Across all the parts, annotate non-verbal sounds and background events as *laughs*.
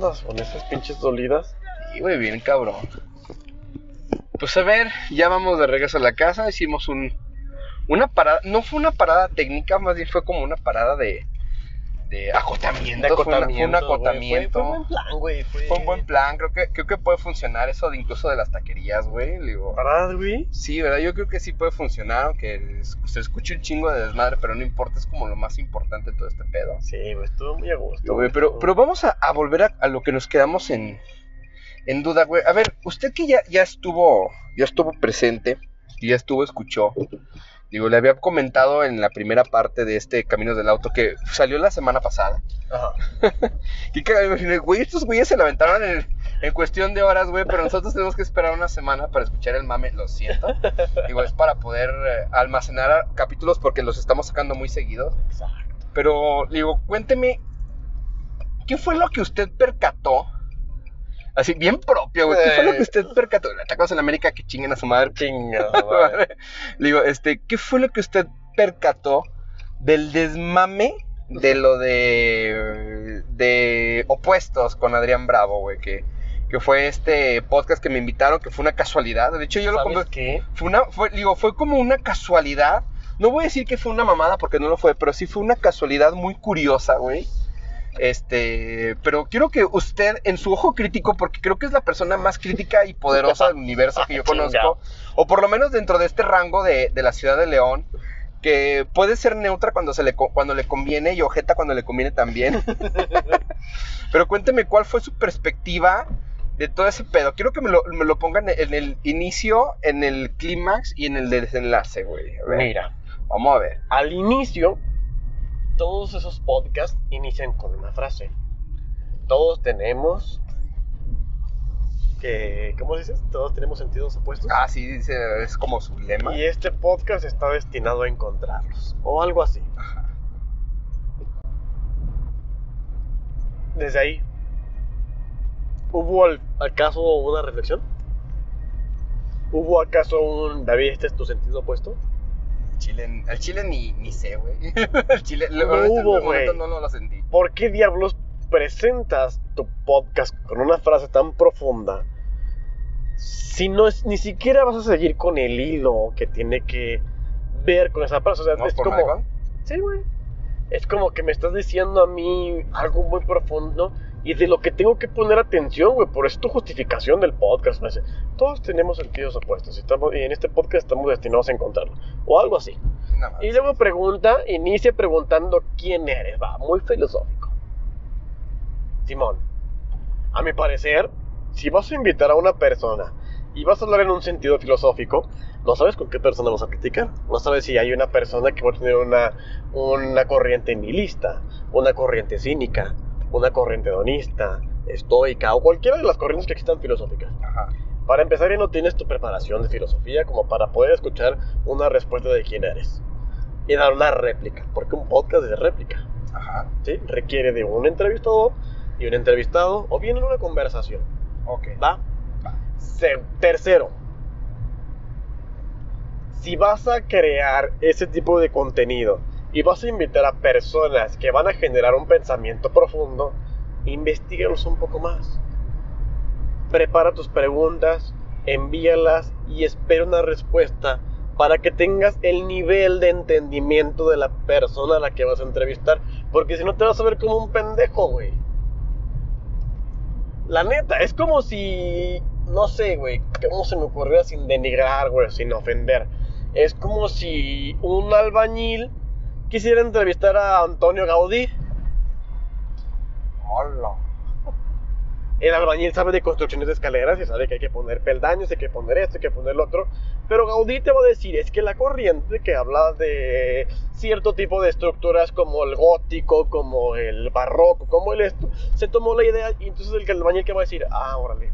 con esas pinches dolidas? Y güey, bien cabrón. Pues a ver, ya vamos de regreso a la casa. Hicimos un. Una parada. No fue una parada técnica, más bien fue como una parada de. De acotamiento. Fue un acotamiento. Fue, fue buen plan, güey. Fue, Fue un buen plan, creo que, creo que puede funcionar eso de incluso de las taquerías, güey. ¿Verdad, güey? sí, ¿verdad? Yo creo que sí puede funcionar, aunque se escuche un chingo de desmadre, pero no importa, es como lo más importante de todo este pedo. Sí, güey, estuvo muy a gusto. Pero, pero vamos a, a volver a, a lo que nos quedamos en, en duda, güey. A ver, usted que ya, ya estuvo, ya estuvo presente, ya estuvo, escuchó. Digo, le había comentado en la primera parte de este Caminos del Auto que salió la semana pasada. Ajá. *laughs* Cagado, me imaginé, güey, estos güeyes se la aventaron en, en cuestión de horas, güey, pero nosotros tenemos que esperar una semana para escuchar el mame, lo siento. *laughs* Digo, es para poder eh, almacenar capítulos porque los estamos sacando muy seguidos. Exacto. Pero, digo, cuénteme, ¿qué fue lo que usted percató? Así, bien propio, güey. ¿Qué fue lo que usted percató? Atacamos en América que chinguen a su madre. Chinga, *laughs* madre. Le digo, este, ¿qué fue lo que usted percató del desmame de lo de, de opuestos con Adrián Bravo, güey? Que, que fue este podcast que me invitaron, que fue una casualidad. De hecho, yo lo ¿Sabes compré. qué? Fue una, fue, digo, fue como una casualidad. No voy a decir que fue una mamada porque no lo fue, pero sí fue una casualidad muy curiosa, güey. Este, pero quiero que usted, en su ojo crítico, porque creo que es la persona más crítica y poderosa del universo que yo *laughs* conozco, o por lo menos dentro de este rango de, de la ciudad de León, que puede ser neutra cuando, se le, cuando le conviene y ojeta cuando le conviene también. *laughs* pero cuénteme cuál fue su perspectiva de todo ese pedo. Quiero que me lo, me lo pongan en el inicio, en el clímax y en el desenlace, güey. Mira, Vamos a ver. al inicio, todos esos podcasts inician con una frase. Todos tenemos. Que, ¿Cómo dices? Todos tenemos sentidos opuestos. Ah, sí, dice, es como su lema. Y este podcast está destinado a encontrarlos. O algo así. Desde ahí. ¿Hubo al- acaso una reflexión? ¿Hubo acaso un David, este es tu sentido opuesto? El chile, el chile ni, ni sé, güey. *laughs* El chile, No lo- hubo, güey. no, no lo sentí. ¿Por qué diablos presentas tu podcast con una frase tan profunda si no es ni siquiera vas a seguir con el hilo que tiene que ver con esa frase? O sea, ¿No es por como? Sí, güey. Es como que me estás diciendo a mí algo muy profundo y de lo que tengo que poner atención, güey. Por eso es tu justificación del podcast. me dice, Todos tenemos sentidos opuestos y, estamos, y en este podcast estamos destinados a encontrarlo. O algo así. Y luego pregunta, inicia preguntando quién eres. Va, muy filosófico. Simón, a mi parecer, si vas a invitar a una persona y vas a hablar en un sentido filosófico, no sabes con qué persona vas a platicar. No sabes si hay una persona que va a tener una, una corriente nihilista, una corriente cínica, una corriente hedonista, estoica o cualquiera de las corrientes que existan filosóficas. Ajá. Para empezar, ya no tienes tu preparación de filosofía como para poder escuchar una respuesta de quién eres y dar una réplica, porque un podcast es de réplica, Ajá. ¿sí? Requiere de un entrevistador y un entrevistado, o bien una conversación, Ok. ¿va? Se- tercero, si vas a crear ese tipo de contenido y vas a invitar a personas que van a generar un pensamiento profundo, investigalos un poco más. Prepara tus preguntas, envíalas y espera una respuesta para que tengas el nivel de entendimiento de la persona a la que vas a entrevistar, porque si no te vas a ver como un pendejo, güey. La neta, es como si, no sé, güey, ¿cómo se me ocurrió sin denigrar, güey, sin ofender? Es como si un albañil quisiera entrevistar a Antonio Gaudí. Hola. El albañil sabe de construcciones de escaleras y sabe que hay que poner peldaños, hay que poner esto, hay que poner lo otro. Pero Gaudí te va a decir, es que la corriente que habla de cierto tipo de estructuras como el gótico, como el barroco, como el esto, se tomó la idea y entonces el albañil que va a decir, ah, órale.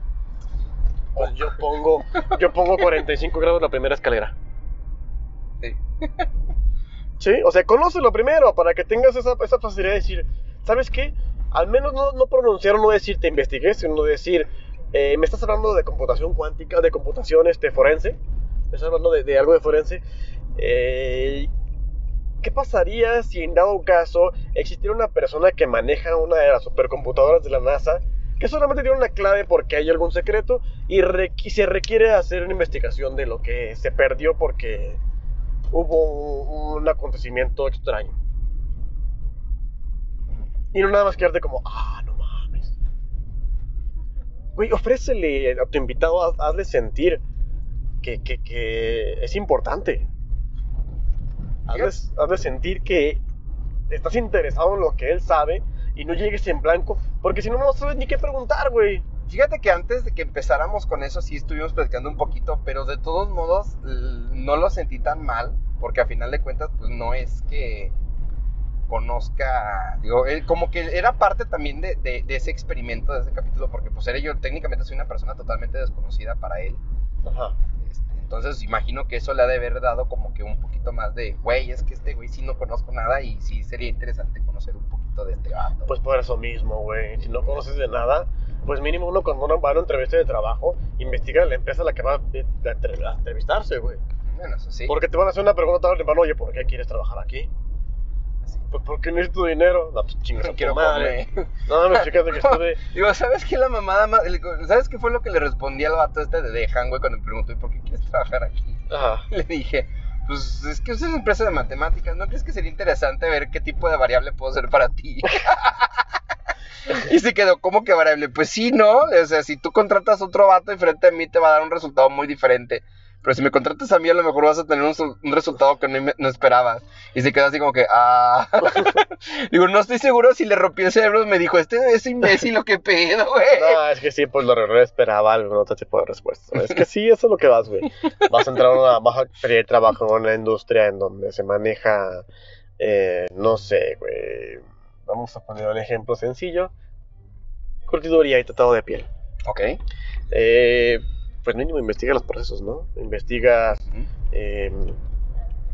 Pues yo pongo, yo pongo 45 grados la primera escalera. Sí. Sí, o sea, conócelo primero para que tengas esa, facilidad de decir, ¿sabes qué? Al menos no, no pronunciar no decir te investigué, sino decir, eh, me estás hablando de computación cuántica, de computación este, forense, me estás hablando de, algo de forense. Eh, ¿Qué pasaría si en dado caso existiera una persona que maneja una de las supercomputadoras de la NASA que solamente tiene una clave porque hay algún secreto y, re- y se requiere hacer una investigación de lo que se perdió porque hubo un, acontecimiento extraño. Y no nada más quedarte como, ah, no mames. Güey, ofrécele a tu invitado, haz- hazle sentir que, que- que es importante. Hazle, hazle sentir que estás interesado en lo que él sabe y no llegues en blanco, porque si no, no sabes ni qué preguntar, güey. Fíjate que antes de que empezáramos con eso sí estuvimos platicando un poquito, pero de todos modos no lo sentí tan mal, porque a final de cuentas pues no es que conozca, digo, él como que era parte también de, de- de ese experimento, de ese capítulo, porque pues era yo técnicamente soy una persona totalmente desconocida para él, Ajá. este, entonces imagino que eso le ha de haber dado como que un poquito más de, güey, es que este güey sí no conozco nada y sí sería interesante conocer un poquito de este vato. Pues por eso mismo, güey. Si no conoces de nada, pues mínimo uno cuando uno va a una entrevista de trabajo, investiga la empresa a la que va a a entre- a entrevistarse, güey. bueno, eso sí. Porque te van a hacer una pregunta tarde temprano, oye, ¿por qué quieres trabajar aquí? Sí. Pues porque necesito dinero. No, pues chingas tu Quiero madre. comer. No, no, fíjate que estuve... *laughs* Digo, ¿sabes qué la mamada más? ¿Sabes qué fue lo que le respondí al vato este de Dejan, güey, cuando me preguntó, ¿y por qué quieres trabajar aquí? Ajá. *laughs* Le dije, pues es que es una empresa de matemáticas, ¿no crees que sería interesante ver qué tipo de variable puedo ser para ti? *laughs* *laughs* y se quedó, ¿cómo que variable? Pues sí, ¿no? O sea, si tú contratas otro vato y frente a mí te va a dar un resultado muy diferente. Pero si me contratas a mí, a lo mejor vas a tener un, su- un resultado que no, esperabas. Y se quedó así como que, ah. *laughs* Digo, no estoy seguro si le rompí el cerebro. Me dijo, este es imbécil o qué pedo, güey. *laughs* No, es que sí, pues lo esperaba algún otro tipo de respuesta. Es que sí, eso es lo que vas, güey. Vas a entrar a una, vas a pedir trabajo en una industria en donde se maneja, eh, no sé, güey. Vamos a poner un ejemplo sencillo. Curtiduría y tratado de piel. Ok. Eh, pues mínimo investiga los procesos, ¿no? Investiga eh,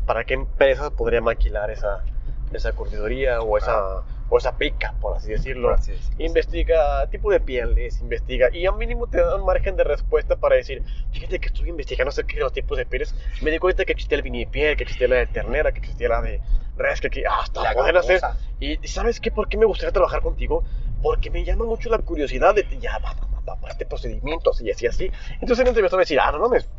para qué empresa podría maquilar esa, esa curtiduría o esa, o esa pica, por así decirlo. Por así decirlo. Investiga tipo de pieles, investiga y al mínimo te da un margen de respuesta para decir, fíjate que estuve investigando acerca de los tipos de pieles, me di cuenta que existía el vinipiel, que existía la de ternera, que existía la de res, que, que hasta La poder hacer. Y y ¿sabes qué? ¿Por qué me gustaría trabajar contigo? Porque me llama mucho la curiosidad de ya, va, va, va, va, este procedimiento, así, así, así. Entonces el entrevistador va a decir, ah, no mames,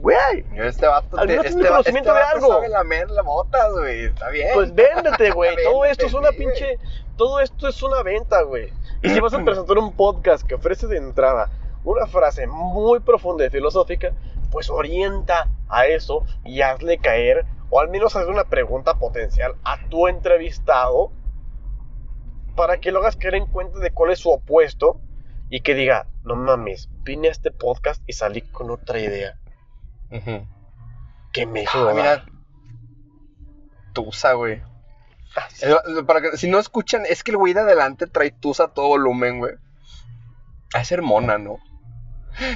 güey, Yo, Este vato, Al te- menos este, conocimiento este de algo. sabe lamer la bota, güey. Está bien. Pues véndete, *laughs* güey. Todo esto es una pinche. Todo esto es una venta, güey. Y si vas a presentar un podcast que ofrece de entrada una frase muy profunda y filosófica, pues orienta a eso y hazle caer, o al menos hazle una pregunta potencial a tu entrevistado para que lo hagas caer en cuenta de cuál es su opuesto y que diga, no mames, vine a este podcast y salí con otra idea Ujú. que me Ah, dudar". mira. Tusa, güey. Para que, si no escuchan, es que el güey de adelante trae Tusa a todo volumen, güey. A ser mona, ¿no?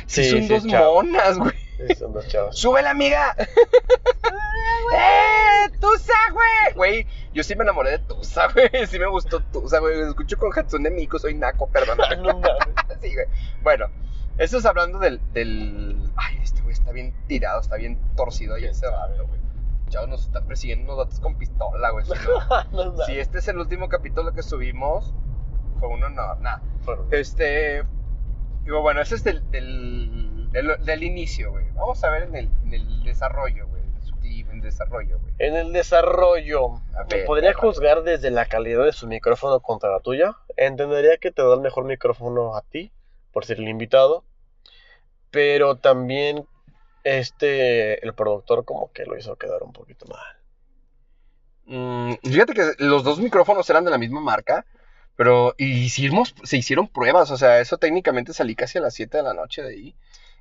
Sí, Sí, son sí, dos monas, güey. Sí, son dos chavos. ¡Súbela, amiga! *laughs* ¡Eh! ¡Tusa, güey! Güey, yo sí me enamoré de Tusa, güey. *laughs* Sí me gustó Tusa, güey. Escucho con Hatsune Miku, soy naco, perdón. *laughs* No mames. Sí, güey. Bueno, eso es hablando del, del... Está bien tirado, está bien torcido y ese vato, güey. Ya nos está persiguiendo unos datos con pistola, güey. Si, no- *laughs* No mames. si este es el último capítulo que subimos, fue un honor. Nada. Este. Digo, bueno, ese es del, del, del, del inicio, güey. Vamos a ver en el, en el desarrollo, güey. En el desarrollo, güey. En el desarrollo, ver, podría juzgar desde la calidad de su micrófono contra la tuya. Entendería que te da el mejor micrófono a ti, por ser el invitado. Pero también, este, el productor como que lo hizo quedar un poquito mal. Mm, fíjate que los dos micrófonos eran de la misma marca, pero hicimos, se hicieron pruebas, o sea, eso técnicamente salí casi a las 7 de la noche de ahí.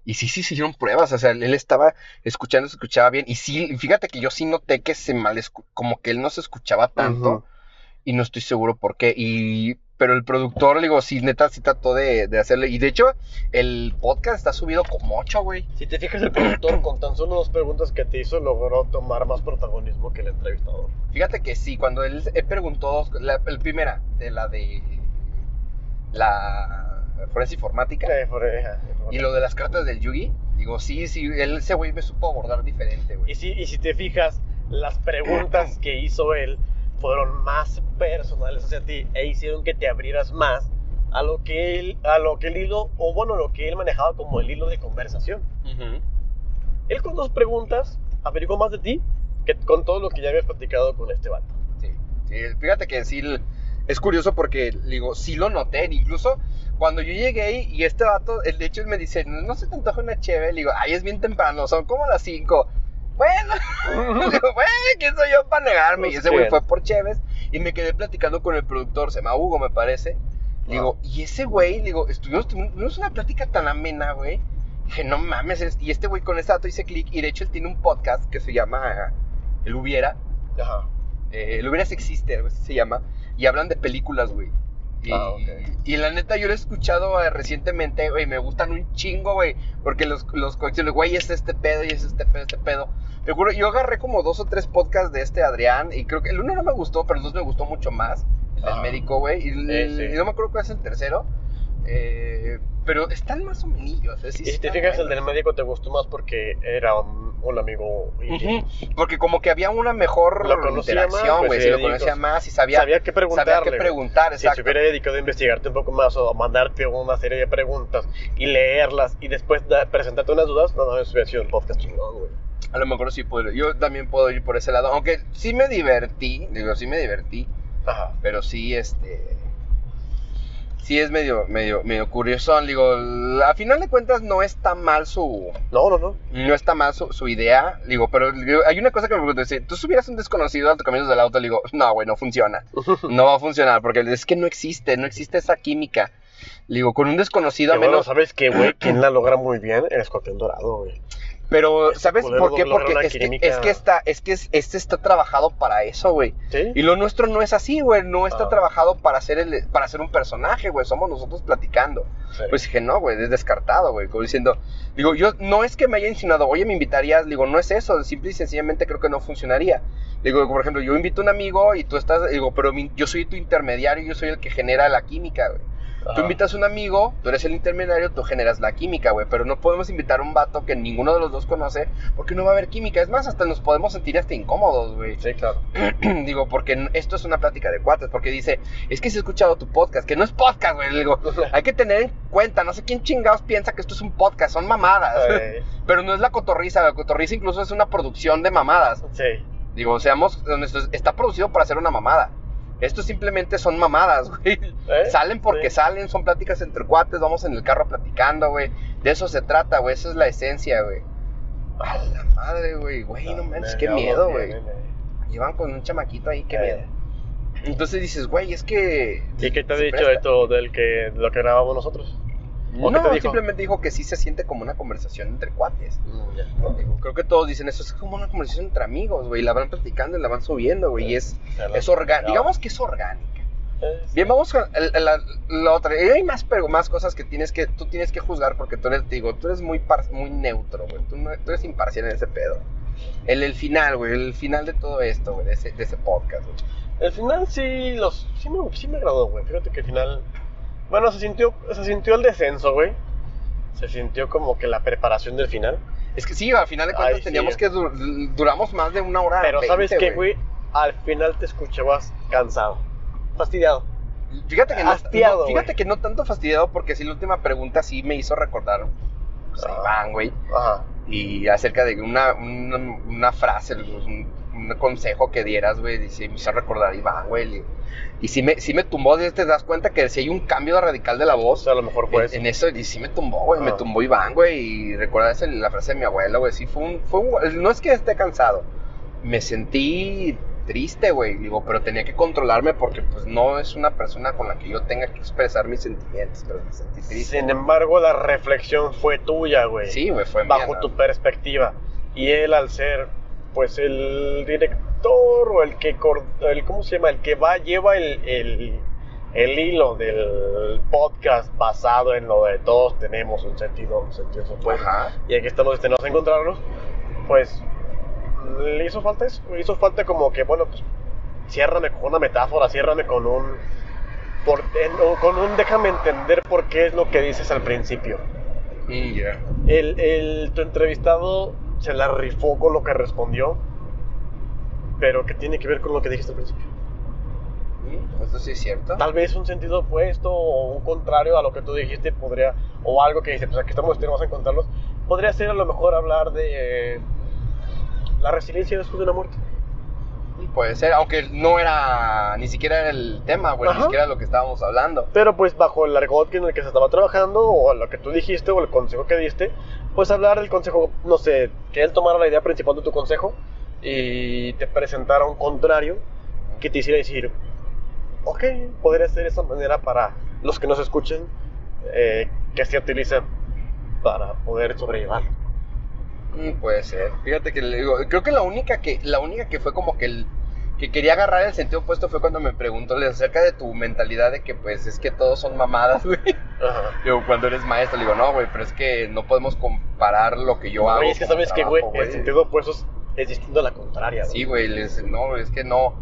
Y sí, sí, se hicieron pruebas, o sea, él estaba escuchando, se escuchaba bien. Y sí, fíjate que yo sí noté que se mal, como que él no se escuchaba tanto. Y no estoy seguro por qué. Y, pero el productor, digo, sí, neta, sí trató de, de hacerle. Y de hecho, el podcast está subido como 8, güey. Si te fijas, el productor con tan solo dos preguntas que te hizo logró tomar más protagonismo que el entrevistador. Fíjate que sí, cuando él, él preguntó, la, el primera, de la de la forense informática eh, y lo de las cartas del Yugi, digo, sí, sí, él, ese güey me supo abordar diferente, Y güey. si, y si te fijas, las preguntas que hizo él fueron más personales hacia ti e hicieron que te abrieras más a lo que él, a lo que el hilo, o bueno, lo que él manejaba como el hilo de conversación. Él con dos preguntas averiguó más de ti que con todo lo que ya habías platicado con este vato. Sí, sí, fíjate que sí, es curioso porque, digo, sí lo noté, incluso cuando yo llegué ahí y este vato, el de hecho él me dice, no se te antoja una cheve, le digo, ay, es bien temprano, son como las 5. Bueno, *laughs* digo, bueno, ¿quién soy yo para negarme? y ese güey fue por cheves y me quedé platicando con el productor, se llama Hugo, me parece. Digo, y ese güey, digo, estuvimos, tuvimos una plática tan amena, güey. Dije, no mames, y este güey con ese dato hice clic. Y de hecho él tiene un podcast que se llama El Hubiera. Ajá. Eh, el Hubiera existe, algo así se llama. Y hablan de películas, güey. Y, ah, y, la neta, yo lo he escuchado eh, recientemente, güey, me gustan un chingo, güey, porque los, los güey, es este pedo y es este pedo, este pedo. Te juro, yo agarré como dos o tres podcasts de este Adrián y creo que el uno no me gustó, pero el dos me gustó mucho más el ah. médico, güey. Y, no me acuerdo cuál es el tercero. Eh, pero están más o menos. y si te fijas, el del médico te gustó más porque era un, amigo. Porque como que había una mejor interacción, pues, güey. si lo conocía más y sabía, sabía qué preguntarle. Sabía qué preguntar, Si se hubiera dedicado a investigarte un poco más o a mandarte una serie de preguntas y leerlas y después presentarte unas dudas, no, no, eso hubiera sido un podcast chingón, güey. A lo mejor sí puedo. Yo también puedo ir por ese lado. Aunque sí me divertí, digo, sí me divertí. Ajá. Pero sí, este. Sí es medio, medio, medio curioso. Digo, a final de cuentas no está mal su. No, no, no. No está mal su, idea. Digo, pero hay una cosa que me pregunto: si tú subieras un desconocido al tu camino del auto, digo, no, güey, no funciona. *laughs* no va a funcionar, porque es que no existe, no existe esa química. Digo, con un desconocido a menos. ¿sabes qué, güey? ¿Quién la logra muy bien? El escorpión dorado, güey. Pero, ¿sabes por qué? Porque es que, es que, está, es que este está trabajado para eso, güey. ¿Sí? Y lo nuestro no es así, güey. No está ah. trabajado para ser el, para ser un personaje, güey. Somos nosotros platicando. Pues dije, no, güey, es descartado, güey. Como diciendo, digo, yo no es que me haya insinuado, oye, me invitarías. Digo, no es eso. Simple y sencillamente creo que no funcionaría. Digo, por ejemplo, yo invito a un amigo y tú estás, digo, pero yo soy tu intermediario, yo soy el que genera la química, güey. Tú invitas a un amigo, tú eres el intermediario, tú generas la química, güey. Pero no podemos invitar a un vato que ninguno de los dos conoce porque no va a haber química. Es más, hasta nos podemos sentir hasta incómodos, güey. Sí, claro. *clears throat* Digo, porque esto es una plática de cuates. Porque dice, es que si he escuchado tu podcast, que no es podcast, güey. Digo, *laughs* hay que tener en cuenta, no sé quién chingados piensa que esto es un podcast, son mamadas. *laughs* Pero no es la cotorriza, la cotorriza incluso es una producción de mamadas. Sí. Digo, seamos está producido para hacer una mamada. Esto simplemente son mamadas, *laughs* güey. ¿Eh? Salen porque salen, son pláticas entre cuates, vamos en el carro platicando, güey. De eso se trata, güey, esa es la esencia, güey. A la madre, güey, güey, no manches, qué miedo, güey. Llevan con un chamaquito ahí, qué miedo. Entonces dices, güey, es que... ¿Y qué te ha dicho de esto, del que, lo que grabamos nosotros? No, simplemente dijo que sí se siente como una conversación entre cuates. Mm, creo que todos dicen eso, es como una conversación entre amigos, güey. La van platicando y la van subiendo, güey. Y es, es orgánica. Digamos que es orgánica. Bien, vamos a la, otra. Y hay más, pero más cosas que tienes que, tú tienes que juzgar porque tú eres, digo, tú eres muy, muy neutro, güey. Tú, eres imparcial en ese pedo. El, el final, güey, el final de todo esto, güey, de ese, de ese podcast, güey. El final sí, los, sí, me, sí me agradó, güey. Fíjate que el final bueno, se sintió, se sintió el descenso, güey. Se sintió como que la preparación del final. Es que sí, al final de cuentas teníamos que duramos más de una hora. Pero sabes qué, güey, al final te escuchabas cansado, fastidiado. Fíjate que, no, fíjate que no tanto fastidiado porque sí la última pregunta sí me hizo recordar pues, a Iván, güey. Ajá. Y acerca de una, una, una frase, un, un, consejo que dieras, güey, dice, me hizo recordar a Iván, güey. Y sí me, sí me tumbó, te das cuenta que si hay un cambio radical de la voz. a lo mejor fue en, eso. Y sí me tumbó, güey, me tumbó Iván, güey. Y recuerdas la frase de mi abuelo, güey. Sí, fue un, fue un, No es que esté cansado. Me sentí triste, güey. Digo, pero tenía que controlarme porque, pues, no es una persona con la que yo tenga que expresar mis sentimientos. Pero me sentí triste. Sin embargo, la reflexión fue tuya, güey. Sí, güey, fue Bajo tu perspectiva. Y él, al ser, pues, el director o el que, el, ¿cómo se llama? El que va, lleva el, el, hilo del podcast basado en lo de todos tenemos un sentido, un sentido Y aquí estamos destinados a encontrarnos, pues le hizo falta eso, hizo falta como que, bueno, pues ciérrame con una metáfora, ciérrame con un, por, con un déjame entender por qué es lo que dices al principio. Mm, el, el, tu entrevistado se la rifó con lo que respondió pero que tiene que ver con lo que dijiste al principio. Mm, Eso sí es cierto. Tal vez un sentido opuesto o un contrario a lo que tú dijiste podría, o algo que dice, pues aquí estamos, tenemos a encontrarlos, podría ser a lo mejor hablar de eh, la resiliencia después de una muerte. Puede ser, aunque no era ni siquiera era el tema, güey, ni siquiera lo que estábamos hablando. Pero pues bajo el argot en el que se estaba trabajando, o lo que tú dijiste, o el consejo que diste, pues hablar del consejo, no sé, que él tomara la idea principal de tu consejo y te presentara un contrario que te hiciera decir, ok, podría ser esa manera para los que nos escuchen, eh, que se utilizan para poder sobrellevar. Mm, puede ser. Fíjate que le digo, creo que la única que la única que fue como que el que quería agarrar el sentido opuesto fue cuando me preguntó acerca de tu mentalidad de que pues es que todos son mamadas, *laughs* güey. Ajá. Digo, cuando eres maestro, le digo, no, güey, pero es que no podemos comparar lo que yo hago. Güey, es que como sabes que, güey, el sentido opuesto es, es distinto a la contraria. Sí, güey, le dice, no, es que no,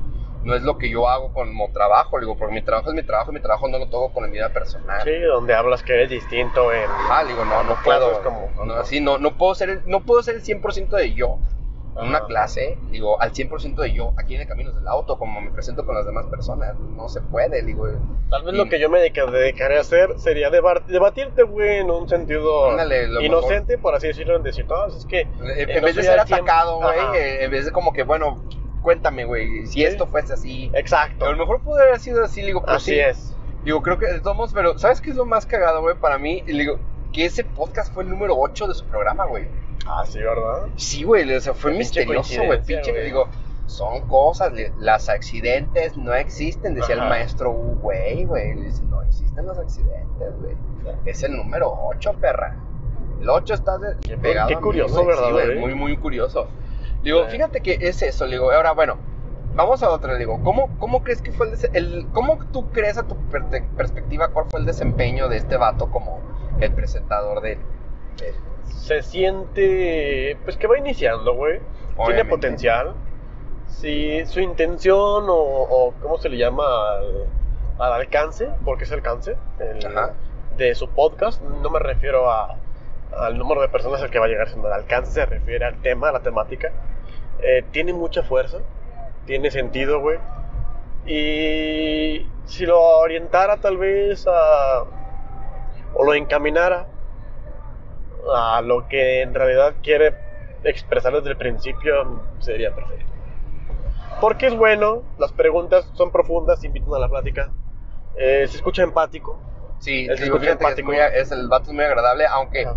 no es lo que yo hago como trabajo, le digo, porque mi trabajo es mi trabajo y mi trabajo no lo toco con mi vida personal. Sí, donde hablas que eres distinto en... Ajá, le digo, no, no puedo, como- no, así, no, no puedo ser, el- no puedo ser el 100% de yo una Ajá. clase, digo, al 100% de yo aquí en el camino del auto, como me presento con las demás personas, no se puede, digo, Tal vez Y- lo que yo me dedica- dedicaré a hacer sería debatirte, güey, en un sentido Ándale, inocente, por así decirlo, en decir, no, es que... en eh, en vez de ser atacado, güey, eh, en vez de como que, bueno, cuéntame, güey, si Sí. esto fuese así, Exacto, a lo mejor pudo haber sido así, digo, pero así sí, es. Digo, creo que de todos modos, pero ¿sabes qué es lo más cagado, güey? Para mí, digo, que ese podcast fue el número 8 de su programa, güey. Ah, sí, ¿verdad? Sí, güey, o sea, fue pinche misterioso, güey. Pinche, güey. digo, son cosas, las accidentes no existen, decía Ajá. el maestro güey, güey. Le dice, no existen los accidentes, güey. Es el número 8, perra. El 8 está de, Qué- pegado. qué curioso. ¿verdad, Sí, güey, muy, muy curioso. Digo, fíjate que es eso, le digo, ahora, bueno, vamos a otra, le digo, ¿cómo, cómo crees que fue el, el cómo tú crees a tu per- perspectiva cuál fue el desempeño de este vato como el presentador de, de- Se siente, pues que va iniciando, güey. Tiene potencial. Si su intención o, o ¿cómo se le llama? Al, al alcance, porque es alcance, el- Ajá. de su podcast, no me refiero a, al número de personas al que va a llegar, sino al alcance, se refiere al tema, a la temática. Eh, tiene mucha fuerza, tiene sentido, güey. Y si lo orientara tal vez a... o lo encaminara a lo que en realidad quiere expresar desde el principio, sería perfecto. Porque es bueno, las preguntas son profundas, invitan a la plática, eh, se escucha empático. Sí, Es digo, fíjate que es empático. muy, es, el vato es muy agradable, aunque,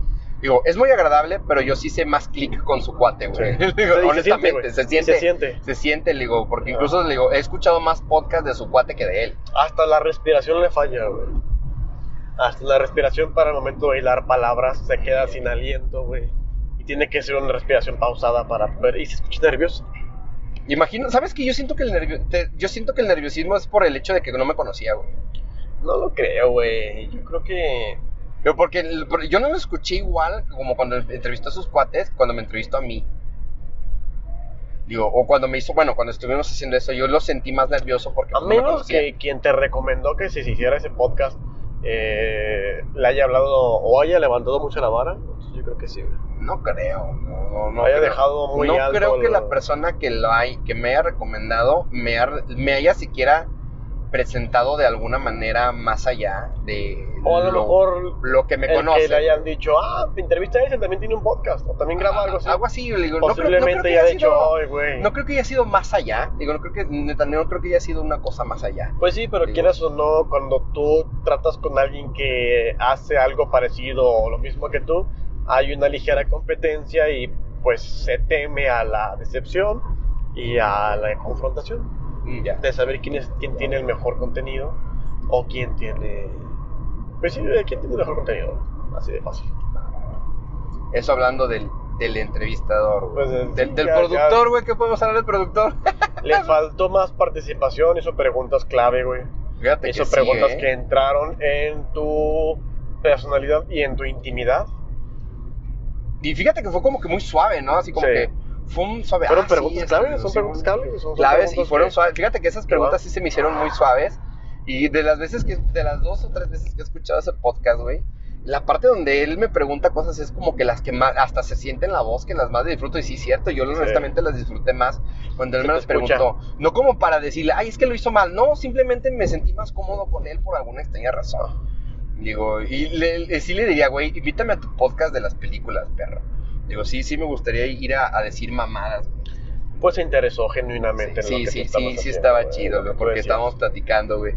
digo, es muy agradable, pero yo sí sé más clic con su cuate, güey. Sí. *laughs* Digo, Sí, se honestamente, se siente, se siente. se siente, digo, porque incluso, digo, he escuchado más podcast de su cuate que de él. Hasta la respiración le falla, güey. Hasta la respiración para el momento de hilar palabras se queda sin aliento, güey. Y tiene que ser una respiración pausada para poder... Y se escucha nervioso. Imagino, ¿sabes que yo siento que el nervio, te- yo siento que el nerviosismo es por el hecho de que no me conocía, güey. No lo creo, güey. Yo creo que... Pero porque el- yo no lo escuché igual como cuando entrevistó a sus cuates, cuando me entrevistó a mí. Digo, o cuando me hizo, bueno, cuando estuvimos haciendo eso, yo lo sentí más nervioso porque A pues, no me menos que quien te recomendó que si se hiciera ese podcast eh, le haya hablado o haya levantado mucho la vara, yo creo que sí. No creo, no, no, no Haya creo. dejado muy No alto creo que la persona que, lo hay, que me haya recomendado me, ha- me haya siquiera presentado de alguna manera más allá de O a lo, mejor lo que me el conoce. que le hayan dicho, ah, te entrevista a ese, también tiene un podcast, o también graba algo así. Algo así, digo, no creo, no creo Posiblemente que ya haya sido- ay, güey. no creo que haya sido más allá. Digo, no creo que, no creo que haya sido una cosa más allá. Pues sí, pero Digo- quieras o no, cuando tú tratas con alguien que hace algo parecido o lo mismo que tú, hay una ligera competencia y pues se teme a la decepción y a la confrontación Ya. de saber quién es quién tiene el mejor contenido o quién tiene pues sí, quién tiene el mejor contenido, así de fácil. Eso hablando del, del entrevistador, güey. Pues, eh, del, sí, del ya- productor, güey. ¿Qué podemos hablar del productor? *laughs* Le faltó más participación, hizo preguntas clave, güey. Fíjate Hizo que sí, preguntas ¿eh? que entraron en tu personalidad y en tu intimidad. Y fíjate que fue como que muy suave, ¿no? Así como Sí. que fue suave. ¿Fueron ah, sí, preguntas este, claves? ¿Son sí, preguntas claves? ¿Son- Claves y preguntas fueron que- suaves. Fíjate que esas preguntas sí se me hicieron muy suaves. Y de las veces que, de las dos o tres veces que he escuchado ese podcast, güey, la parte donde él me pregunta cosas es como que las que más, hasta se siente en la voz que las más disfruto. Y sí, cierto, yo Sí. honestamente las disfruté más cuando él me las preguntó. No como para decirle, ay, es que lo hizo mal. No, simplemente me sentí más cómodo con él por alguna extraña razón. Digo, y le- le- sí le diría, güey, invítame a tu podcast de las películas, perro. Digo, sí, sí me gustaría ir a, a decir mamadas. Pues se interesó genuinamente en lo Sí, que sí, sí, sí haciendo, estaba güey, chido, güey, porque estábamos platicando, güey.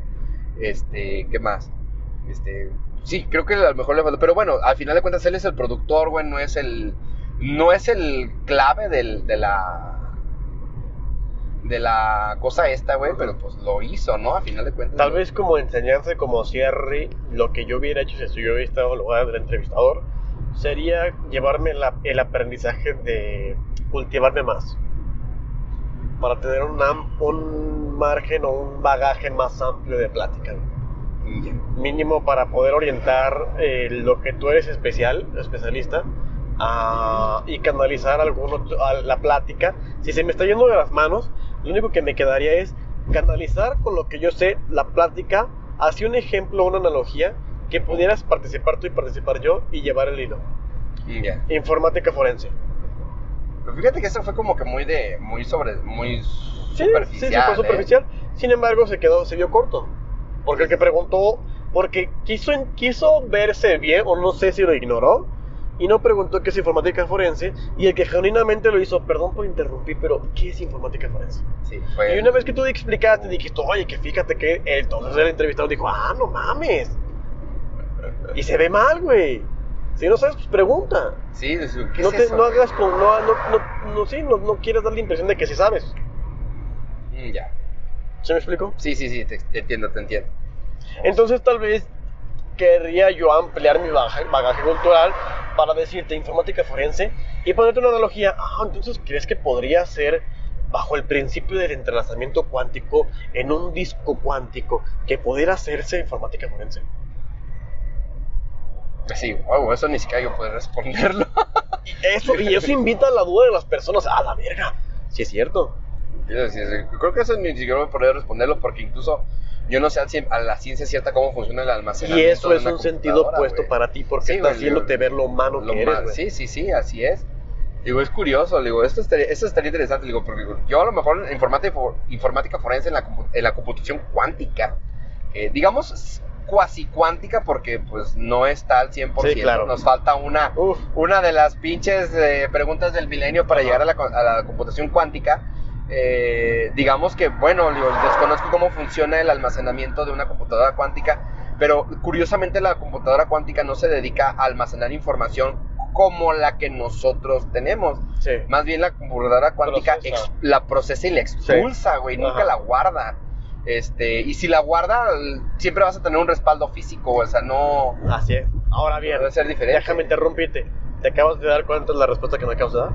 Este, ¿qué más? Este, sí, creo que a lo mejor le faltó, pero bueno, al final de cuentas él es el productor, güey, no es el, no es el clave del, de la, de la cosa esta, güey, pero pues lo hizo, ¿no? A final de cuentas. Tal vez como enseñanza, y como cierre, lo que yo hubiera hecho si yo hubiera estado en lugar del entrevistador sería llevarme la- el aprendizaje de cultivarme más. Para tener un, margen o un bagaje más amplio de plática. Mínimo para poder orientar eh, lo que tú eres especial, especialista, a- y canalizar algún otro- a la plática. Si se me está yendo de las manos, lo único que me quedaría es canalizar con lo que yo sé la plática hacia un ejemplo, una analogía que pudieras participar tú y participar yo y llevar el hilo. Ya. Informática forense. Pero fíjate que eso fue como que muy de, muy sobre, muy Sí, superficial. sí, sí, fue ¿eh? superficial. Sin embargo, se quedó, se vio corto. Porque el que preguntó, porque quiso, quiso verse bien, o no sé si lo ignoró, y no preguntó qué es informática forense, y el que genuinamente lo hizo, perdón por interrumpir, pero ¿qué es informática forense? Sí, fue. Y una vez que tú le explicaste, dijiste, oye, que fíjate que entonces el entrevistado dijo, ah, no mames. Y se ve mal, güey. Si no sabes, pues pregunta. Sí, ¿qué No, es te, eso, no hagas con, no, no, no, no, sí, no, no quieres dar la impresión de que sí sabes. Mm, Ya. ¿Se me explico? Sí, sí, sí, te, te entiendo, te entiendo. Entonces tal vez querría yo ampliar mi bagaje, bagaje cultural para decirte informática forense y ponerte una analogía. Ah, entonces crees que podría ser bajo el principio del entrelazamiento cuántico en un disco cuántico que pudiera hacerse informática forense. Sí, wow, eso ni siquiera yo puedo responderlo. *laughs* Y eso, y eso invita a la duda de las personas. A la verga. Si es cierto. Yo sí, sí, Creo que eso ni siquiera voy a poder responderlo porque incluso yo no sé a la ciencia cierta cómo funciona el Y almacenamiento. eso de es un sentido computadora, puesto güey. para ti porque Sí, está haciéndote ver lo humano Lo que eres, sí, sí, sí, así es. Digo, es curioso, digo, esto estaría, esto estaría interesante, digo, porque yo a lo mejor en informática, informática forense en la, en la computación cuántica, eh, digamos cuasi cuántica porque pues no está al 100%, Sí, claro. nos falta una, Uf. una de las pinches eh, preguntas del milenio para llegar a la, co- a la computación cuántica. Eh, digamos que, bueno, digo, desconozco cómo funciona el almacenamiento de una computadora cuántica, pero curiosamente la computadora cuántica no se dedica a almacenar información como la que nosotros tenemos. Sí. Más bien la computadora cuántica Procesa. la procesa y la expulsa, güey, nunca la guarda. Este, y si la guarda, siempre vas a tener un respaldo físico, o sea, no Así es. Ahora bien, debe ser diferente. déjame interrumpirte. ¿Te acabas de dar cuenta de la respuesta que me acabas de dar?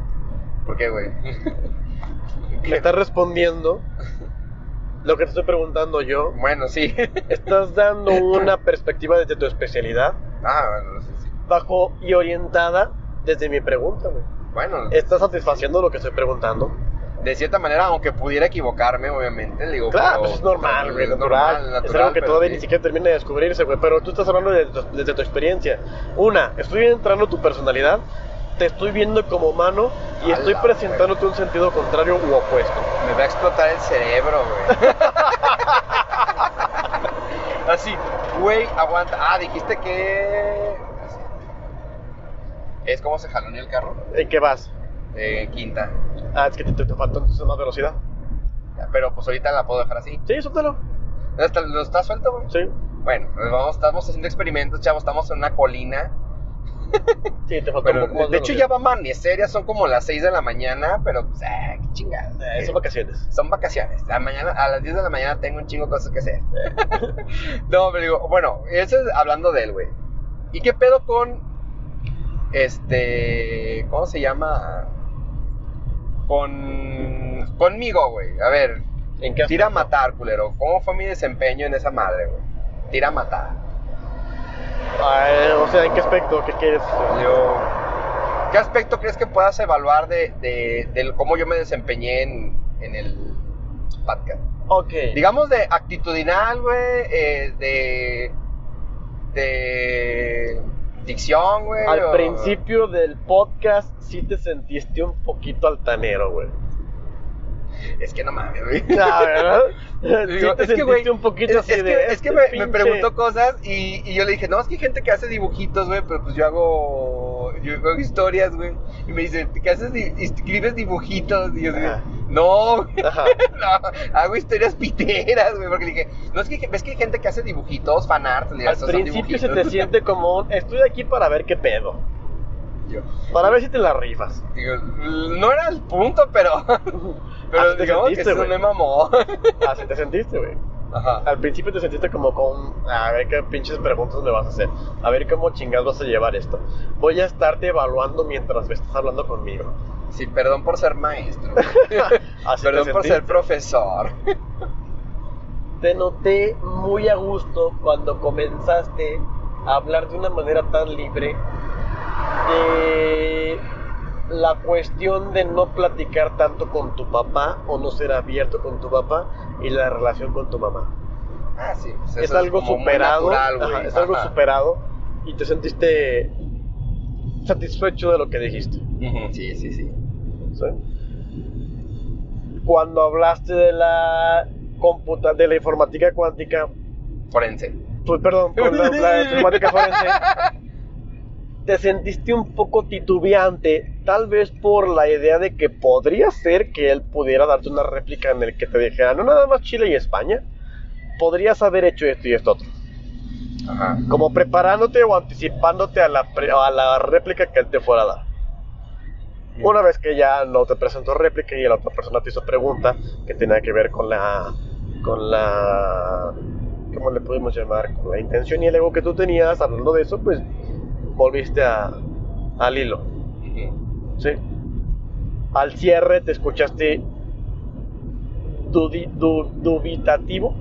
¿Por qué, güey? *laughs* Me estás respondiendo lo que te estoy preguntando yo. Bueno, sí. *laughs* Estás dando una perspectiva desde tu especialidad, ah, bueno, sí, sí. bajo y orientada desde mi pregunta, güey. Bueno, ¿Estás satisfaciendo lo que estoy preguntando? De cierta manera, aunque pudiera equivocarme, obviamente, le digo, Claro, pero- pues es normal, güey, es natural. normal, Es natural, algo que todavía sí. ni siquiera termina de descubrirse, güey. Pero tú estás hablando desde tu, desde tu experiencia. Una, estoy entrando en tu personalidad, te estoy viendo como humano y A estoy presentándote un sentido contrario u opuesto. Me va a explotar el cerebro, güey. *laughs* Así, güey, aguanta. Ah, dijiste que. Es como se jalonea el carro. ¿En qué vas? Eh, quinta. Ah, es que te, te, te faltó entonces más velocidad. Pero pues ahorita la puedo dejar así. Sí, suéltalo. ¿No está, no está suelto, güey? Sí. Bueno, pues vamos, estamos haciendo experimentos, chavos. Estamos en una colina. *laughs* Sí, te faltó Bueno, un poco más de hecho ya va a amanecer, ya son como las 6 de la mañana, pero pues, ah, qué chingada. Eh, son vacaciones. Son vacaciones. A, mañana, a las 10 de la mañana tengo un chingo de cosas que hacer. *laughs* no, pero digo, bueno, eso es hablando de él, güey. ¿Y qué pedo con. Este. ¿Cómo se llama? Con. Conmigo, güey. A ver, ¿En qué tira a matar, culero. ¿Cómo fue mi desempeño en esa madre, güey? Tira a matar. Ah, o sea, ¿en qué aspecto? ¿Qué quieres? Yo. ¿Qué aspecto crees que puedas evaluar de, de, del cómo yo me desempeñé en, en el podcast? Ok. Digamos de actitudinal, güey, eh, de, de dicción, güey. Al o- principio del podcast sí te sentiste un poquito altanero, güey. Es que no mames, güey. Ah, ¿verdad? *laughs* Digo, es que, güey, un poquito es, así es de... que, es que este me, preguntó cosas y, y yo le dije, no, es que hay gente que hace dibujitos, güey, pero pues yo hago, yo hago historias, güey. Y me dice, ¿qué haces? Escribes dibujitos. Y yo Ajá. no, güey, *laughs* no, hago historias piteras, güey. Porque le dije, no, es que ves que hay gente que hace dibujitos, fanart. Le digo, Al "Esos son principio se te dibujitos". siente como estoy aquí para ver qué pedo. Para ver si te la rifas. digo, no era el punto, pero, *laughs* pero Así te digamos que sentiste, güey. me mamó. *laughs* Así te sentiste, güey. Ajá. Al principio te sentiste como con, a ver qué pinches preguntas me vas a hacer. A ver cómo chingados vas a llevar esto. Voy a estarte evaluando mientras me estás hablando conmigo. Sí, perdón por ser maestro. *laughs* Así perdón te por ser profesor. Te noté muy a gusto cuando comenzaste a hablar de una manera tan libre de la cuestión de no platicar tanto con tu papá o no ser abierto con tu papá y la relación con tu mamá. Ah, sí. pues es algo superado, natural, güey. ajá, es algo superado y te sentiste satisfecho de lo que dijiste. Sí, sí, sí. ¿sí? Cuando hablaste de la computa de la informática cuántica, Forense. pues perdón, con la, la informática forense, *laughs* te sentiste un poco titubeante, tal vez por la idea de que podría ser que él pudiera darte una réplica en el que te dijera, no nada más Chile y España, podrías haber hecho esto y esto otro. Ajá. Como preparándote o anticipándote a la, pre- a la réplica que él te fuera a dar. Una vez que ya no te presentó réplica y la otra persona te hizo pregunta que tenía que ver con la. con la. ¿Cómo le podemos llamar? Con la intención y el ego que tú tenías, hablando de eso, pues volviste a, al hilo. ¿Sí? Al cierre te escuchaste dudi- du- dubitativo,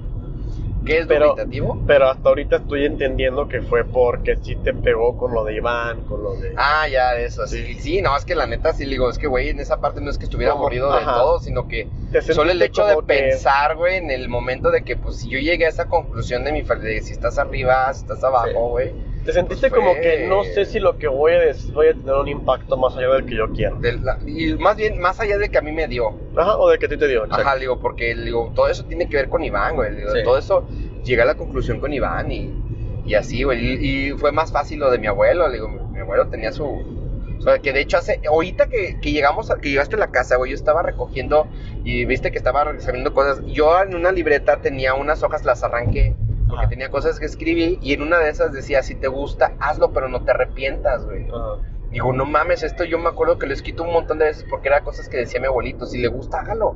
¿Qué es Pero- dubitativo? pero hasta ahorita estoy entendiendo que fue porque sí te pegó con lo de Iván, con lo de. Ah, ya, eso, sí. Sí, no, es que la neta sí le digo, es que, güey, en esa parte no es que estuviera Como- aburrido de todo, sino que solo el hecho de que- pensar, güey, en el momento de que, pues, si yo llegué a esa conclusión de mi de si estás arriba, si estás abajo, güey. Te sentiste Pues como que no sé si lo que voy a decir voy a tener un impacto más allá del que yo quiero. de la- y más bien, más allá de que a mí me dio. Ajá, o del que a ti te dio. exacto. Ajá, digo, porque digo, todo eso tiene que ver con Iván, güey. digo, Sí. Todo eso llegué a la conclusión con Iván y, y así, güey. Y, y fue más fácil lo de mi abuelo. Digo, mi, abuelo tenía su. O sea, que de hecho hace. Ahorita que, que llegamos, a, que llegaste a la casa, güey, yo estaba recogiendo y viste que estaba revisando cosas. Yo en una libreta tenía unas hojas, las arranqué. Porque Ajá. tenía cosas que escribí y en una de esas decía, si te gusta, hazlo, pero no te arrepientas, güey. Ajá. Digo, no mames, esto yo me acuerdo que lo he escrito un montón de veces porque era cosas que decía mi abuelito. Si le gusta, hágalo.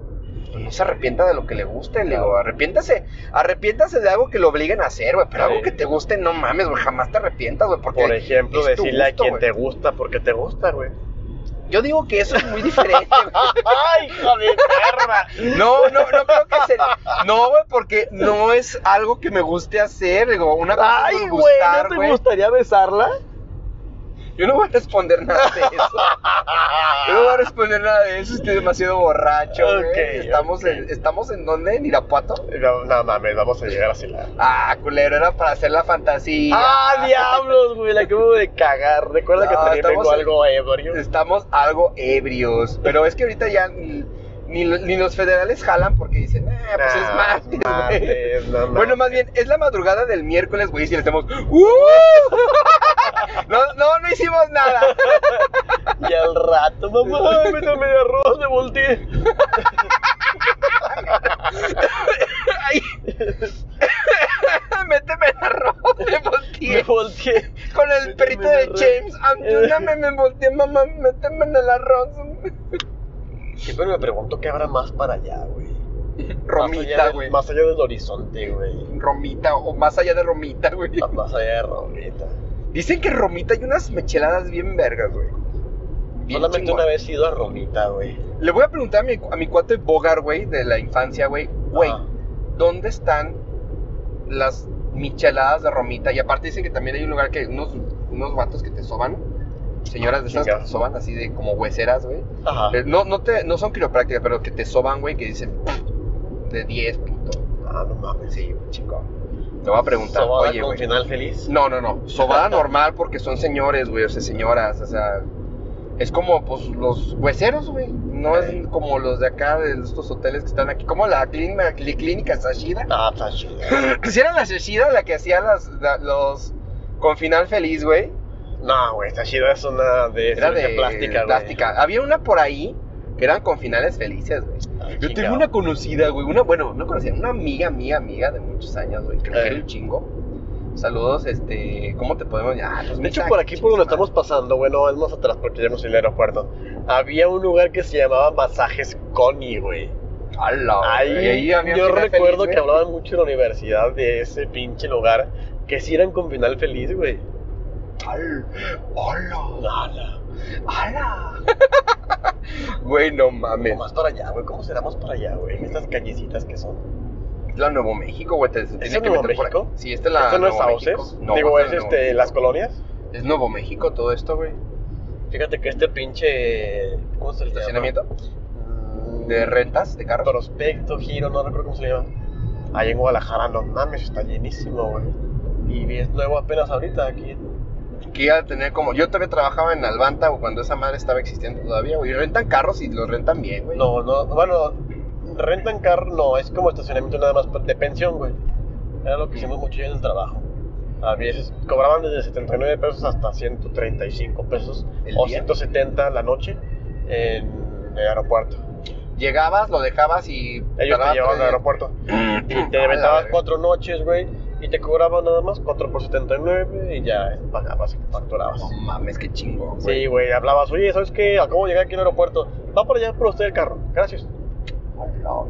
Pero no se arrepienta de lo que le guste, le digo, arrepiéntase. Arrepiéntase de algo que lo obliguen a hacer, güey. Pero Sí. algo que te guste, no mames, güey. Jamás te arrepientas, güey. Porque Por ejemplo, decirle a quien te gusta porque te gusta, güey. Yo digo que eso es muy diferente, güey. *laughs* ¡Ay, hija de perra! No, no, no creo que sea. No, güey, porque no es algo que me guste hacer. Digo, una cosa ¡Ay, es güey! ¿No te gustaría besarla? Yo no voy a responder nada de eso. Yo no voy a responder nada de eso, estoy demasiado borracho, güey. Ok, estamos. En, ¿Estamos en dónde? ¿En Irapuato? No, no mames, vamos a llegar así la. Ah, culero, era para hacer la fantasía. ¡Ah, diablos, güey! La acabo de cagar. Recuerda que No, también estamos vengo en- algo ebrio. Estamos algo ebrios. Pero es que ahorita ya ni, los federales jalan porque dicen, ah, pues es martes, güey. martes, no mames. Bueno, más bien, es la madrugada del miércoles, güey, si le hacemos. ¡Uh! *laughs* No, no, no hicimos nada. Y al rato, mamá, métame de arroz, me volteé. Ay. Méteme el arroz, me Me volteé. volteé. Con el Méteme perrito el de arroz. James. Ayúdame, me volteé, mamá, méteme en el arroz. Siempre me pregunto qué habrá más para allá, güey. Más Romita, güey. Más allá del horizonte, güey. Romita, o más allá de Romita, güey. Más allá de Romita. Dicen que Romita hay unas mecheladas bien vergas, güey. Bien Solamente chingón. una vez he ido a Romita, güey. Le voy a preguntar a mi, a mi cuate Bogar, güey, de la infancia, güey. Güey. ¿dónde están las micheladas de Romita? Y aparte dicen que también hay un lugar que unos, unos vatos que te soban. Señoras de esas que te soban así de como hueseras, güey. Ajá. Eh, No, no, te, no son quiroprácticas, pero que te soban, güey, que dicen de 10, puto. Ah, no mames. Sí, chico. Te voy a preguntar, ¿Sobada oye, con final feliz? No, no, no. Sobada *laughs* normal porque son señores, güey, o sea, señoras, o sea. Es como, pues, los hueseros, güey. No es como los de acá, de estos hoteles que están aquí. Como la clínica, la clínica Sashida. Ah, chido. *clears throat* Si era la Sashida la que hacía las, la- los. Con final feliz, güey. No, güey, chido. Es una de, Era de, plástica, güey. plástica. Había una por ahí que eran con finales felices, güey. Ah, Yo chingado. tengo una conocida, güey. Una, bueno, no conocida, una amiga, amiga, amiga de muchos años, güey. Que Eh. era un chingo. Saludos, este. ¿Cómo te podemos llamar? De hecho, por aquí, por donde estamos pasando, bueno, es más atrás porque ya no soy el aeropuerto. Había un lugar que se llamaba Masajes Connie, güey. ¡Hala! Ahí, güey, yo recuerdo feliz, que hablaban mucho en la universidad de ese pinche lugar. Que sí eran con final feliz, güey. ¡Hala! ¡Hala! Ala. ¡Hala! *laughs* Güey, no mames. más para allá, güey. ¿Cómo será más para allá, güey? En estas callecitas que son. Es la Nuevo México, güey. te- tiene es que Nuevo meter por México? aquí. Sí, esta es la ¿Esto no es. Sauces? No, Digo, es este, México. las colonias. Es Nuevo México todo esto, güey. Fíjate que este pinche. ¿Cómo se le? Estacionamiento Mm, de rentas de carros. Prospecto, Giro, no recuerdo cómo se llama. Ahí en Guadalajara, no mames, está llenísimo, güey. Y es nuevo apenas ahorita aquí. Que iba a tener como. Yo todavía trabajaba en Albanta güey, cuando esa madre estaba existiendo todavía, güey. Rentan carros y los rentan bien, güey. No, no, bueno, rentan carro, no, es como estacionamiento nada más de pensión, güey. Era lo que hicimos mucho yo en el trabajo. A veces cobraban desde 79 pesos hasta 135 pesos ¿El o día? 170 la noche en el aeropuerto. Llegabas, lo dejabas y. Ellos te llevaban al aeropuerto. *clears throat* Y te aventabas cuatro noches, güey, y te cobraban nada más 4 por 79 y ya pagabas y facturabas. No mames, qué chingón, güey. Sí, güey, hablabas, oye, ¿sabes qué? Acabo de llegar aquí al aeropuerto. Va por allá por usted el carro. Gracias.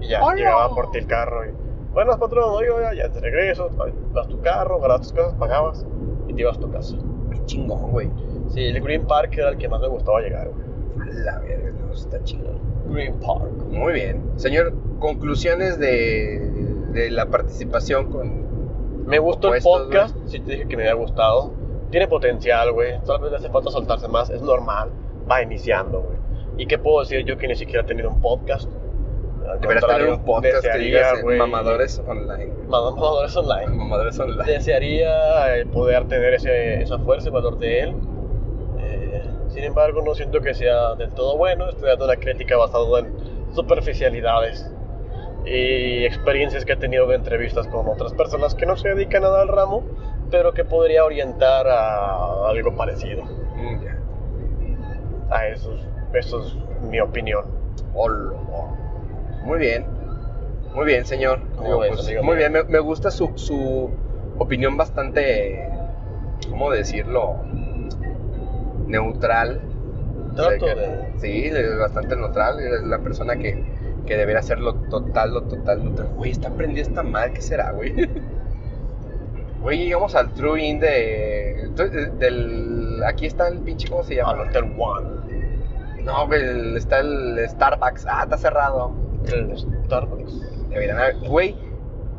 Y ya, Hola. llegaba por ti el carro y... Buenas, patrón, oiga, ya te regreso, vas tu carro, agarras tus cosas, pagabas y te ibas a tu casa. Qué chingón, güey. Sí, el Green Park era el que más me gustaba llegar, güey. La verga, no está chingón. Green Park. Muy bien. Señor, conclusiones de, de la participación con. Me gustó el podcast, sí te dije que me había gustado. Tiene potencial, güey. Tal vez le hace falta soltarse más, es normal. Va iniciando, güey. ¿Y qué puedo decir yo que ni siquiera he tenido un podcast? Contrario, tener un podcast que desearía, digas eh, mamadores online. Mam- Mamadores online. *laughs* Mamadores online. Desearía eh, poder tener ese, esa fuerza y valor de él. Eh, sin embargo, no siento que sea del todo bueno. Estoy dando una crítica basada en superficialidades y experiencias que he tenido de entrevistas con otras personas que no se dedican nada al ramo, pero que podría orientar a algo parecido. Mm, ya. A eso, eso es mi opinión. Muy bien. Muy bien, señor. ¿Cómo Digo, ves, pues, amigo muy bien, me, me gusta su, su opinión bastante, ¿cómo decirlo? Neutral. Trato O sea, que- de- Sí, es bastante neutral. Es la persona que, que debería ser lo total, lo total, neutral. Güey, está prendida esta madre, ¿qué será, güey? *laughs* Güey, llegamos al True In de, del... Aquí está el pinche, ¿cómo se llama? Al Hotel One, No, güey, está el Starbucks. Ah, está cerrado. el Starbucks. Deberían haber- Güey,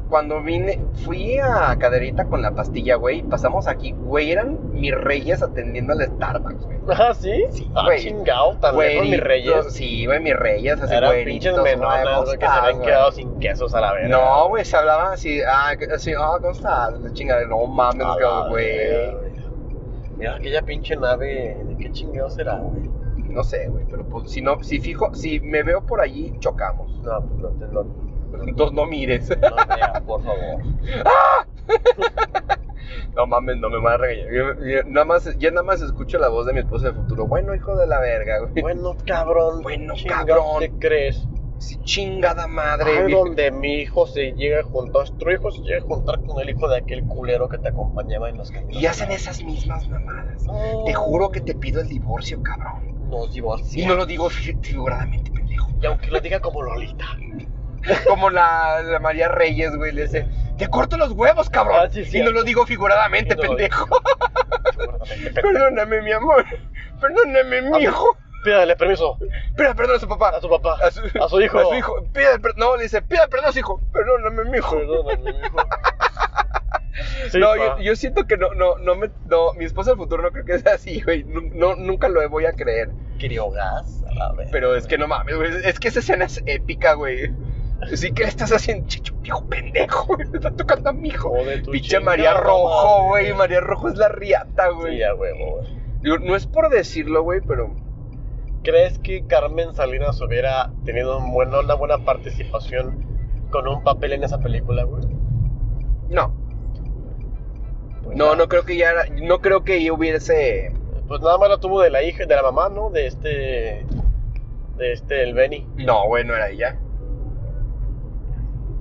cuando vine, fui a Caderita con la pastilla, güey. Pasamos aquí, güey, eran mis reyes atendiendo al Starbucks, güey. Ah, ¿sí? Sí, ah, güey. chingado, tan lejos mis reyes. Sí, güey, mis reyes, así, Eran güey. pinches menonas, güey, que se habían quedado sin quesos a la verga. No, güey, se hablaban así, ah, así, ah, ¿cómo estás? La chingada, no mames, güey. Mira aquella pinche nave, ¿de qué chingado será, güey? No sé, güey, pero pues, si no, si fijo, si me veo por allí, chocamos. No, pues no te no, Entonces no mires. no veas, por favor. *laughs* No mames, no me van a regañar. Yo- yo nada más, ya nada más escucho la voz de mi esposa del futuro. Bueno, hijo de la verga, güey. Bueno, cabrón. Bueno, cabrón. ¿Te crees? Sí, chingada madre. Viejo. donde mi hijo se llega a juntar, nuestro hijo se llega a juntar con el hijo de aquel culero que te acompañaba en los caminos. Y hacen esas mismas mamadas. No. Te juro que te pido el divorcio, cabrón. Nos Y divorciamos. no lo digo fi- figuradamente, pendejo. Y aunque lo diga como Lolita. Como la, la María Reyes, güey, le dice, te corto los huevos, cabrón. Ah, sí, y cierto. no lo digo figuradamente, no pendejo. Perdóname, mi amor. Perdóname, mi hijo. Pídale permiso Pida perdón a su papá. a su papá. A su, A su hijo. A su hijo. Pida per- no, le dice, pida perdón a su hijo. Perdóname, mi hijo. Perdóname, mi hijo. *laughs* Sí, no, yo, yo siento que no, no, no me, no, mi esposa del futuro no creo que sea así, güey. No, nunca lo voy a creer. Criogás, a la vez. Pero es que no mames, güey. Es que esa escena es épica, güey. Sí, ¿qué le estás haciendo? Chicho, hijo pendejo, güey, me está tocando a mi hijo. Pinche María Rojo, güey. María Rojo es la riata, güey. Sí, a huevo, güey. Digo, no es por decirlo, güey, pero. ¿Crees que Carmen Salinas hubiera tenido un una buena participación con un papel en esa película, güey? No. Pues No, nada. no creo que ya. No creo que ella hubiese. Pues nada más la tuvo de la hija, de la mamá, ¿no? De este. De este, el Benny. No, güey, no era ella.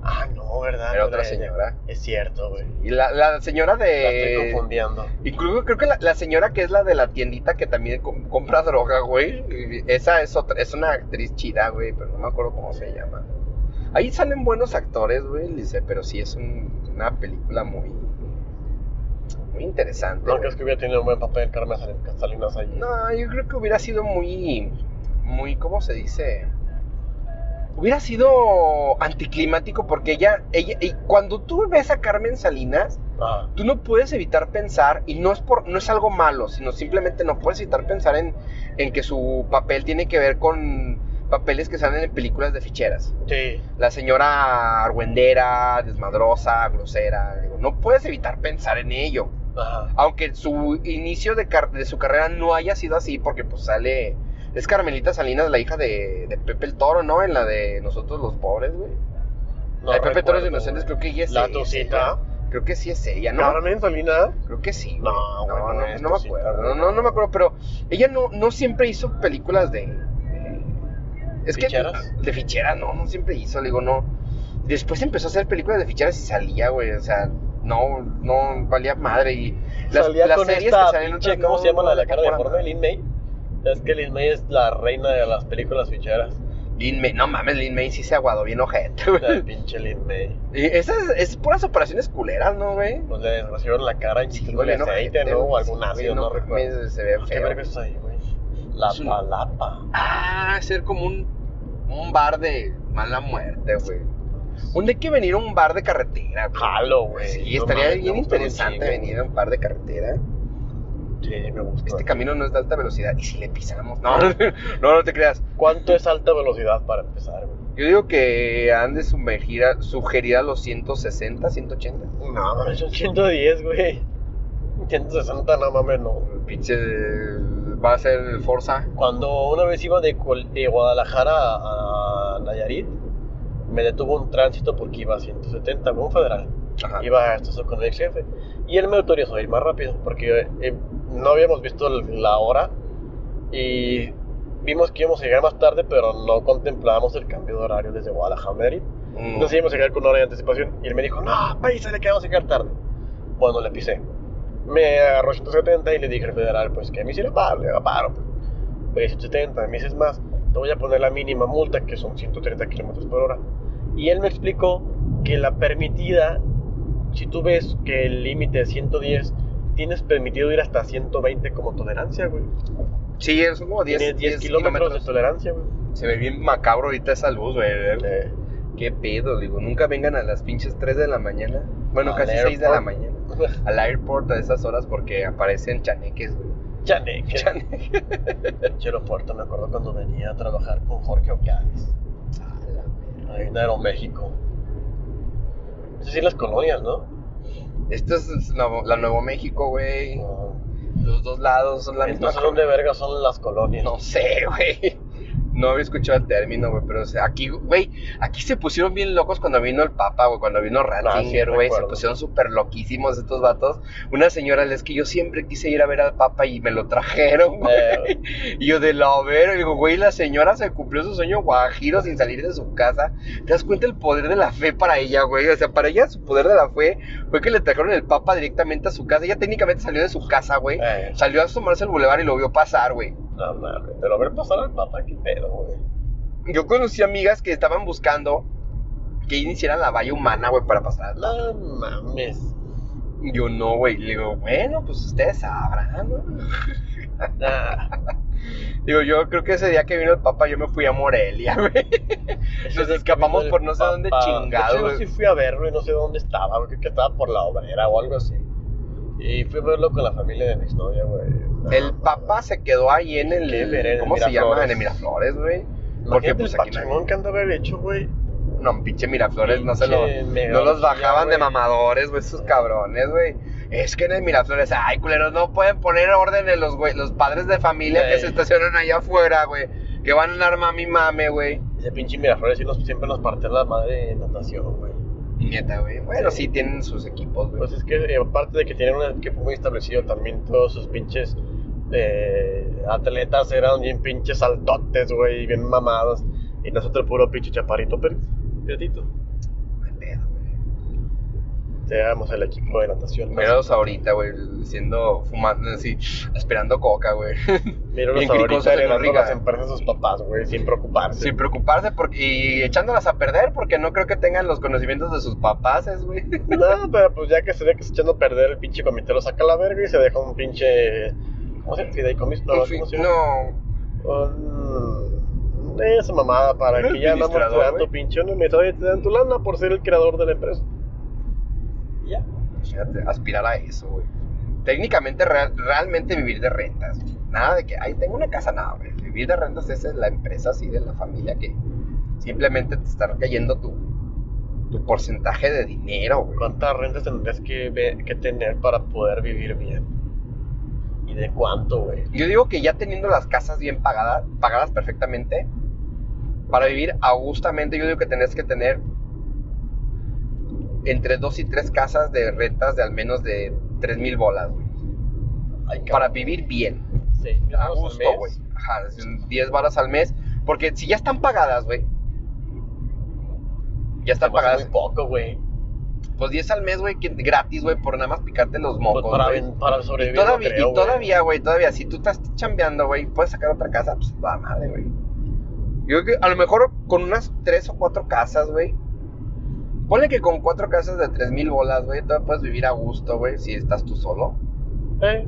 Ah, no, ¿verdad? Era No otra señora. Es cierto, güey. Y la, la señora La estoy de. confundiendo. Incluso creo que la, la señora que es la de la tiendita que también com- compra droga, güey. Esa es otra, es una actriz chida, güey, pero no me acuerdo cómo se llama. Ahí salen buenos actores, güey, dice, pero sí es un- una película muy muy interesante. ¿No crees que hubiera tenido un buen papel Carmen Sal- Salinas ahí? No, yo creo que hubiera sido muy muy ¿cómo se dice? Hubiera sido anticlimático porque ella ella y cuando tú ves a Carmen Salinas Ah, tú no puedes evitar pensar, y no es, por, no es algo malo, sino simplemente no puedes evitar pensar en, en que su papel tiene que ver con papeles que salen en películas de ficheras. sí. La señora argüendera, desmadrosa, grosera, digo, no puedes evitar pensar en ello. Ajá. Aunque su inicio de, car- de su carrera no haya sido así, porque pues sale... Es Carmelita Salinas, la hija de, de Pepe el Toro, ¿no? En la de Nosotros los Pobres, güey. No la de Pepe Toro de Inocentes, güey. creo que ella es La Tosita. Creo que sí es ella, ¿no? Carmen Salinas. Creo que sí. No, güey. no, no no, no me acuerdo. No, no, no me acuerdo, pero ella no, no siempre hizo películas de. Es ¿Ficheras? que. De ficheras, no, no siempre hizo, le digo, no. Después empezó a hacer películas de ficheras y salía, güey, o sea, no, no valía madre. Y las, Salía las con series esta que salen pinche, ¿cómo no, se llama la de cara de. Lin May. Es que Lin May es la reina de las películas ficheras. Lin May, no mames, Lin May sí se aguadó bien ojete, La güey. pinche Lin May. Y esas es puras operaciones culeras, ¿no, güey? Pues le desgraciaron la cara y Sí, bien aceite, ojete, ¿no? O algún ácido, no, recuerdo. Se ve ¿Qué feo. verga es ahí, güey? La Es un- palapa. Ah, ser como un, un bar de mala muerte, güey. Un día hay que venir a un bar de carretera, güey. Jalo, güey. Sí, No estaría mames, bien interesante venir a un bar de carretera. Sí, me gusta. Este camino no es de alta velocidad. ¿Y si le pisamos? No, *laughs* no, no te creas. ¿Cuánto es alta velocidad para empezar, güey? Yo digo que han de sumergir a- sugerir a los 160, 180. No, mames, son 110, güey. 160, no mames, no. Pinche. Va a ser Forza. Cuando una vez iba de, de Guadalajara a Nayarit, me detuvo un tránsito porque iba a 170, con un federal. Ajá. Iba a esto con el ex jefe. Y él me autorizó a ir más rápido porque eh, no habíamos visto la hora y vimos que íbamos a llegar más tarde, pero no contemplábamos el cambio de horario desde Guadalajara a Nayarit. Mm. Entonces íbamos a llegar con una hora de anticipación. Y él me dijo, no, le que vamos a llegar tarde. Bueno, le pisé. Me agarró 170 y le dije al federal, pues que a mí sí le paro, le paro. Pues 170, me dices más, te voy a poner la mínima multa, que son 130 kilómetros por hora. Y él me explicó que la permitida, si tú ves que el límite es 110, tienes permitido ir hasta 120 como tolerancia, güey. Sí, son como 10, Tienes 10 kilómetros de tolerancia, güey. Se ve bien macabro ahorita esa luz, güey. Eh, Qué pedo, digo, nunca vengan a las pinches 3 de la mañana. Bueno, Al casi 6 de la airport. mañana. Al airport a esas horas porque aparecen chaneques, güey. Chaneque. Chaneques. Pinche aeropuerto, me acuerdo cuando venía a trabajar con Jorge Ocales, ahí en Aeroméxico. Es decir, las colonias, ¿no? Esto es Nuevo- la Nuevo México, güey. No. Los dos lados son la misma Entonces, ¿dónde verga son las colonias? No sé, güey. No había escuchado el término, güey, pero o sea, aquí, güey, aquí se pusieron bien locos cuando vino el Papa, güey, cuando vino Ratzinger, Ah, güey, se pusieron súper loquísimos estos vatos. Una señora, es que yo siempre quise ir a ver al Papa y me lo trajeron, *laughs* güey. Eh, Y yo de la ver, digo, güey, la señora se cumplió su sueño guajiro sin salir de su casa. ¿Te das cuenta el poder de la fe para ella, güey? O sea, para ella su poder de la fe fue que le trajeron el Papa directamente a su casa. Ella técnicamente salió de su casa, güey. eh, Salió a asomarse al bulevar y lo vio pasar, güey. no mames, pero ver pasar al papá, qué pedo, güey. Yo conocí amigas que estaban buscando que iniciaran la valla humana, güey, para pasar. No mames. Yo no, güey. Le digo, bueno, pues ustedes sabrán, ¿no? Nah, *laughs* *laughs* Digo, yo creo que ese día que vino el Papa yo me fui a Morelia, *laughs* güey. Nos escapamos por no sé dónde chingado. Yo sí fui a verlo y no sé dónde estaba, creo que estaba por la obrera o algo así. Y fui a verlo con la familia de mi exnovia, güey. No, El Papa se quedó ahí en el. Ver, el ¿Cómo se llama? En el Miraflores, güey. Porque pues aquí no el pachangón hay- que han de hecho, güey. No, pinche Miraflores, no se lo. No los bajaban de mamadores, güey, esos cabrones, güey. Es que en el Miraflores, ay, culeros, no pueden poner orden en los, güey, los padres de familia que se estacionan allá afuera, güey. Que van a andar mami mame, güey. Ese pinche Miraflores sí siempre nos parte la madre en natación, güey. Neta, güey. Bueno, sí, Sí. tienen sus equipos, güey. Pues es que eh, aparte de que tienen un equipo muy establecido, también todos sus pinches eh, atletas eran bien pinches altotes, güey, bien mamados. Y nosotros puro pinche chaparrito, pero piratito. No hay pedo, güey. Éramos el equipo de natación. Míralos ahorita, güey, siendo, fumando, así, esperando coca, güey. *laughs* Míralos ahorita heredando las empresas de sus papás, güey, sin preocuparse. Sin preocuparse porque, y echándolas a perder porque no creo que tengan los conocimientos de sus papás, güey. *laughs* No, pero pues ya que se ve que se echando a perder el pinche comité lo saca a la verga y se deja un pinche. ¿Cómo se llama? No, ¿cómo se llama? no, Un- Esa mamada para Un que ya tu güey. pinche y te dan tu lana por ser el creador de la empresa. Y Ya. Fíjate, aspirar a eso, güey. Técnicamente, real- realmente vivir de rentas. güey. Nada de que, ay, tengo una casa, nada, güey. Vivir de rentas es la empresa así de la familia que simplemente te está cayendo tu, tu porcentaje de dinero, güey. ¿Cuántas rentas tendrías que, que tener para poder vivir bien? ¿Y de cuánto, güey? Yo digo que ya teniendo las casas bien pagadas, pagadas perfectamente, para vivir augustamente, yo digo que tenés que tener entre dos y tres casas de rentas de al menos de tres mil bolas. Ay. Para vivir bien. Sí, A gusto, güey. Ajá, es un 10 varas al mes. Porque si ya están pagadas, güey. Ya están Se pagadas. muy poco, güey. Pues 10 al mes, güey, gratis, güey, por nada más picarte los Pues mocos, para, ven- para Y sobrevivir. no todavía, creo, y todavía, güey, todavía, si tú estás chambeando, güey, puedes sacar otra casa, pues va madre, güey. Yo creo que a lo mejor con unas tres o cuatro casas, güey. Ponle que con cuatro casas de tres mil bolas, güey, todavía puedes vivir a gusto, güey, si estás tú solo. Eh,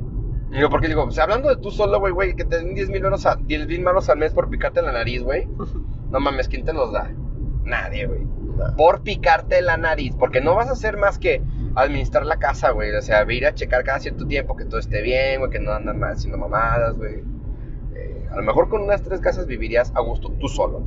Digo, porque digo, o sea, hablando de tú solo, güey, güey, que te den 10 mil varos a- 10 mil varos al mes por picarte la nariz, güey. *laughs* No mames, ¿quién te los da? Nadie, güey. Por picarte la nariz, porque no vas a hacer más que administrar la casa, güey. O sea, ir a checar cada cierto tiempo que todo esté bien, güey, que no andan mal haciendo mamadas, güey. Eh, a lo mejor con unas tres casas vivirías a gusto tú solo.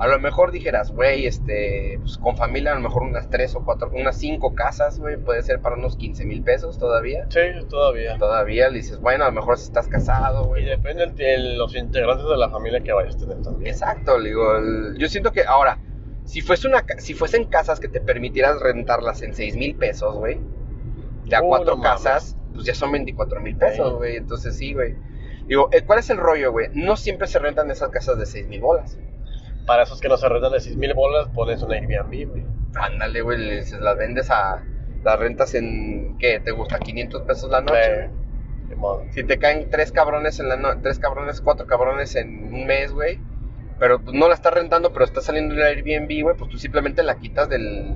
A lo mejor dijeras, güey, este, pues con familia, a lo mejor unas tres o cuatro, unas cinco casas, güey, puede ser para unos 15 mil pesos todavía. Sí, todavía. Todavía le dices, bueno, a lo mejor si estás casado, Y güey. depende de los integrantes de la familia que vayas a tener también. Exacto, digo, el- yo siento que ahora, si fuese una, si fuesen casas que te permitieras rentarlas en 6 mil pesos, güey, de a Uh, cuatro no mames. casas, pues ya son 24 mil pesos, güey, entonces sí, güey. Digo, eh, ¿cuál es el rollo, güey? No siempre se rentan esas casas de 6 mil bolas. Para esos que no se rentan de 6 mil bolas, pones una Airbnb, güey. Ándale, güey, le dices, las vendes a, las rentas en, ¿qué? ¿Te gusta? 500 pesos la noche, Eh. Si te caen tres cabrones en la no- tres cabrones, cuatro cabrones en un mes, güey, pero pues, no la estás rentando, pero está saliendo en el Airbnb, güey, pues tú simplemente la quitas del,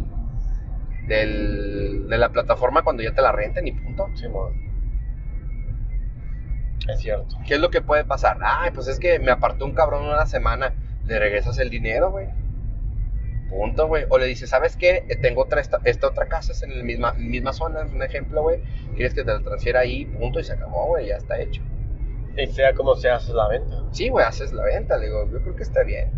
del de la plataforma cuando ya te la renten y punto. Simón. Es cierto. ¿Qué es lo que puede pasar? Ay, pues es que me apartó un cabrón una semana, le regresas el dinero, güey. Punto, güey. O le dices, ¿sabes qué? Eh, Tengo otra, esta, esta otra casa, es en la misma, misma zona, es un ejemplo, güey. ¿Quieres que te la transfiera ahí? Punto, y se acabó, güey, ya está hecho. Y sea como sea, haces la venta. Sí, güey, haces la venta, le digo, yo creo que está bien.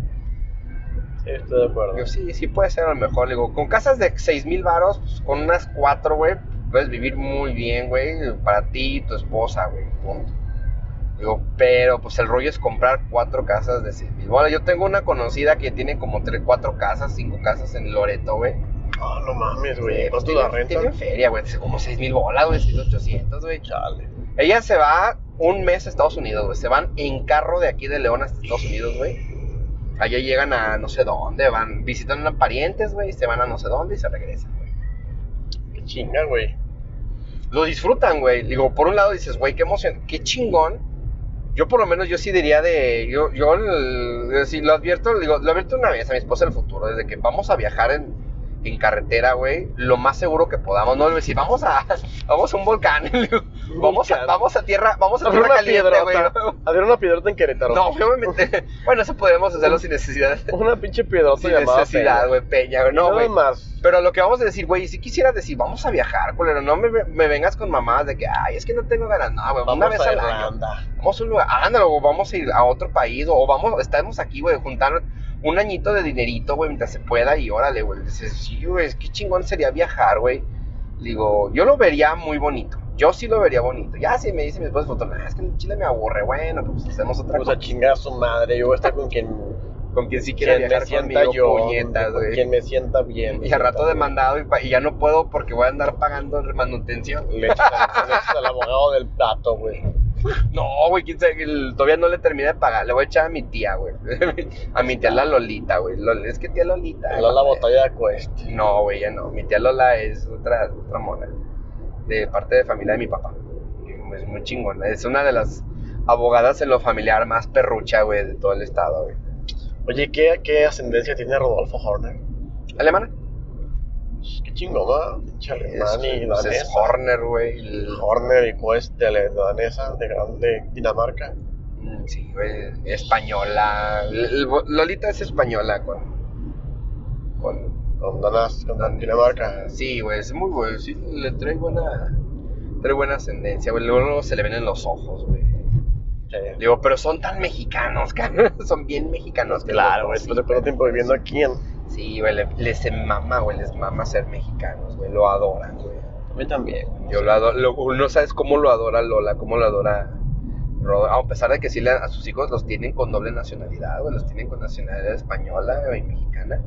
Sí, estoy de acuerdo. Digo, sí, sí puede ser a lo mejor. Le digo, con casas de 6 mil varos, pues, con unas 4, güey, puedes vivir muy bien, güey, para ti y tu esposa, güey, punto. Digo, pero pues el rollo es comprar cuatro casas de 6 mil. Bueno, yo tengo una conocida que tiene como 3, 4 casas, 5 casas en Loreto, güey. Ah, no mames, güey. Sí, ¿Cuánto la renta? Tiene feria, güey, como 6 mil bolas, güey, 6,800, güey. Chale. Ella se va un mes a Estados Unidos, güey. Se van en carro de aquí de León hasta Estados Unidos, güey. Allá llegan a no sé dónde, van, visitan a parientes, güey, se van a no sé dónde y se regresan, güey. Qué chinga, güey. Lo disfrutan, güey. Digo, por un lado dices, güey, qué emoción, qué chingón. Yo por lo menos yo sí diría de, yo, yo el- si lo advierto, digo, lo advierto una vez a mi esposa del futuro, desde que vamos a viajar en, en carretera, güey, lo más seguro que podamos, no le voy a decir, vamos a, *laughs* vamos a un volcán, *laughs* vamos a, vamos a tierra, vamos a Hacer tierra una caliente, güey. piedrota. Hacer una piedrota en Querétaro. No, obviamente. *laughs* Bueno, eso podemos hacerlo sin necesidad. Una pinche piedrota Sin llamada necesidad, güey, peña, güey. No, güey. más. Pero lo que vamos a decir, güey, si quisieras decir, vamos a viajar, culero, no me, me vengas con mamadas de que, ay, es que no tengo ganas. No, güey, una Vamos vez a al año. Vamos a un lugar, ándalo, o vamos a ir a otro país, o vamos, estamos aquí, güey, juntar, un añito de dinerito, güey, mientras se pueda y órale, güey. Dices, sí, güey, qué chingón sería viajar, güey. Digo, yo lo vería muy bonito. Yo sí lo vería bonito. Ya si me dice mi esposa, es que en Chile me aburre. Bueno, pues hacemos otra Pues a cosa. chingar a su madre, yo voy a estar con quien, Con quien sí quiera quien me viajar sienta yo, puñetas, con güey. quien me sienta bien. Y al rato demandado y, pa- y ya no puedo porque voy a andar pagando manutención. Le echas, al- le echas al abogado del dato, güey. *laughs* No, güey, quién sabe, el- todavía no le terminé de pagar. Le voy a echar a mi tía, güey. *laughs* A mi tía la Lolita, güey. Es que tía Lolita. No la botella de cuesta. No, güey, ya no. Mi tía Lola es otra, otra mona. De parte de familia de mi papá. Es muy chingona. Es una de las abogadas en lo familiar más perrucha, güey, de todo el estado, güey. Oye, ¿qué, ¿qué ascendencia tiene Rodolfo Horner? ¿Alemana? Qué chingón, ¿verdad? Pinche alemán y pues es danesa. Horner, güey. el- Horner y Quest de la danesa, de, gran- de Dinamarca. Mm, Sí, güey. Española. Lolita es española con. Con. Con, danas, con Dinamarca. Sí, güey, es muy güey. Sí, le trae buena. Trae buena ascendencia, güey. Luego se le ven en los ojos, güey. Sí. Digo, pero son tan mexicanos, *laughs* cabrón. Son bien mexicanos. Claro, güey, después de cuánto tiempo viviendo aquí en... Sí, güey, le- les mama, güey. Les mama ser mexicanos, güey. Lo adoran, güey. A mí también. Yo lo adoro. lo- no sabes cómo lo adora Lola, cómo lo adora Rodo. A pesar de que sí a sus hijos los tienen con doble nacionalidad, güey. Los tienen con nacionalidad española y mexicana.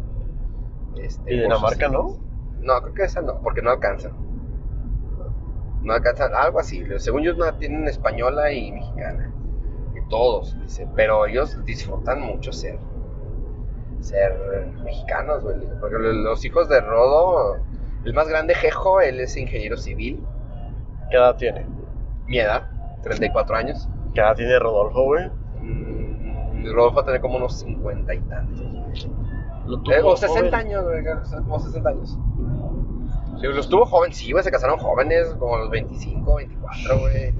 Este, ¿Y Dinamarca no? No, creo que esa no, porque no alcanzan. No alcanzan, algo así. Según ellos no tienen española y mexicana. Todos, dice. Pero ellos disfrutan mucho ser ser mexicanos, güey. Porque los hijos de Rodo, el más grande, Jejo, él es ingeniero civil. ¿Qué edad tiene? Mi edad, 34 años. ¿Qué edad tiene Rodolfo, güey? Mm, Rodolfo va a tener como unos 50 y tantos. Eh, o 60 joven. años, güey, como 60 años. Sí, los tuvo joven, sí, güey, se casaron jóvenes, como a los 25, 24, güey.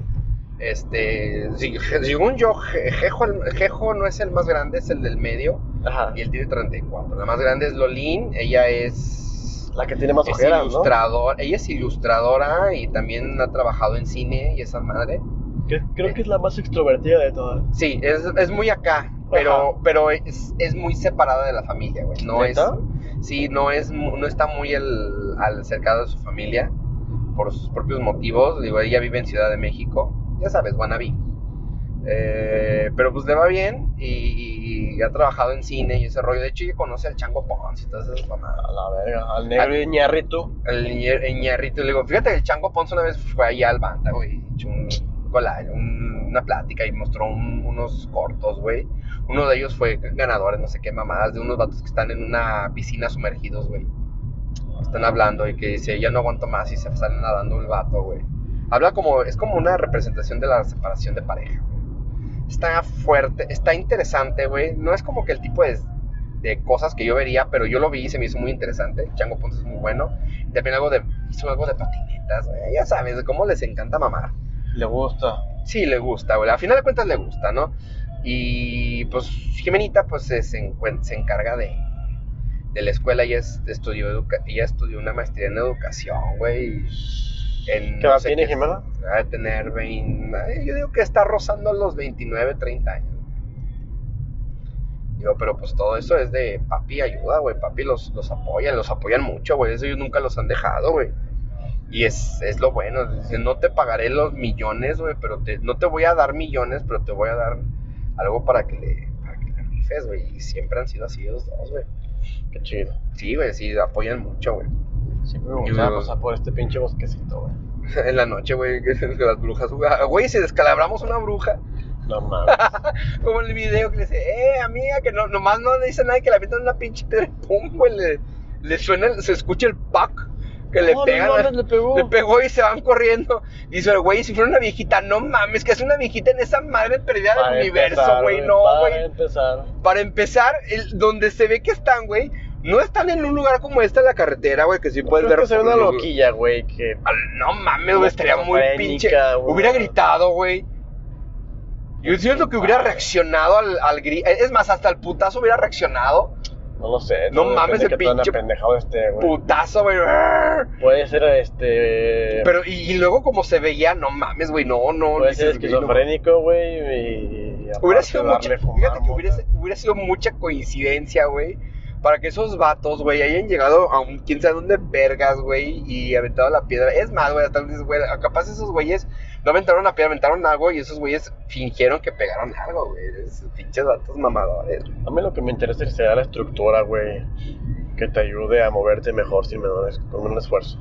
Este, *laughs* según yo, Je- Jejo, el- Jejo no es el más grande, es el del medio, Ajá. y él tiene 34. La más grande es Lolín, ella es... La que tiene más ojeras, ¿no? ilustrador, ella es ilustradora y también ha trabajado en cine y esa madre. Que- Creo que es la más extrovertida de todas. Sí, es, es muy acá, pero, Ajá. pero es, es muy separada de la familia, güey. No es, sí, no es, mu- no está muy al, al cercado de su familia por sus propios motivos. Digo, ella vive en Ciudad de México, ya sabes, wannabe. Eh, pero pues le va bien y, y ha trabajado en cine y ese rollo. De hecho, ella conoce al Chango Ponce y todas esas mamadas. A la verga. Al negro y Ñarritu. El Iñar- Iñarrito, le digo, fíjate, el Chango Ponce una vez fue allá al Banta, güey, un collage, un- una plática y mostró un- unos cortos, güey. Uno de ellos fue ganador, no sé qué mamadas, de unos vatos que están en una piscina sumergidos, güey. Están hablando y que dice, ya no aguanto más y se salen nadando el vato, güey. Habla como, es como una representación de la separación de pareja. Está fuerte, está interesante, güey. No es como que el tipo de, de cosas que yo vería, pero yo lo vi y se me hizo muy interesante. Chango Ponce es muy bueno. Y también algo de, hizo algo de patinetas, güey. Ya sabes, cómo les encanta mamar. Le gusta. Sí, le gusta, güey. Al final de cuentas le gusta, ¿no? Y pues Jimenita, pues se, se encarga de, de la escuela. Ella, es- estudió, educa- ella estudió una maestría en educación, güey. ¿Qué no sé tiene Jimena? Ha de tener 20. ay, Yo digo que está rozando los 29, 30 años. Digo, pero pues todo eso es de papi ayuda, güey. Papi los, los apoya, los apoyan mucho, güey. Eso ellos nunca los han dejado, güey. Y es, es lo bueno. Dice, no te pagaré los millones, güey, pero te, no te voy a dar millones, pero te voy a dar algo para que le, para que le rifes, güey. Y siempre han sido así los dos, güey. Qué chido. Sí, güey, sí, apoyan mucho, güey. Siempre me gustaba pasar por este pinche bosquecito, güey. *laughs* en la noche, güey, que las brujas, güey, Ah, güey, si descalabramos una bruja. No mames. *laughs* Como en el video que le dice, eh, amiga, que no, nomás no le dice nada que le avientan una pinche piedra pum, güey, le, le suena, se escucha el pack que le No, no pegan. mames, le pegó. Le pegó y se van corriendo. Dice el güey, si fuera una viejita, no mames, que es una viejita en esa madre perdida del Para universo, empezar, güey, no, Para güey. empezar. Para empezar, el, donde se ve que están, güey, no están en un lugar como esta, la carretera, güey, que sí puedes ver. que una lo- loquilla, güey, que... Al- No mames, güey, estaría muy pinche. Hubiera gritado, güey. Yo siento que hubiera reaccionado al, al grito. Es más, hasta el putazo hubiera reaccionado. No lo sé. No mames, el pinche apendejado esté, güey. Putazo, güey. Puede ser, este... Pero, y, y luego como se veía, no mames, güey, no, no. Puede ser esquizofrénico, güey, y Hubiera sido mucha, fumar fíjate que hubiera, hubiera sido mucha coincidencia, güey. Para que esos vatos, güey, hayan llegado a un quién sabe dónde vergas, güey, y aventado la piedra. Es más, güey, hasta dices, güey, capaz esos güeyes no aventaron la piedra, aventaron algo y esos güeyes fingieron que pegaron algo, güey. Esos pinches vatos mamadores. A mí lo que me interesa es que sea la estructura, güey, que te ayude a moverte mejor sin menor, con menor esfuerzo.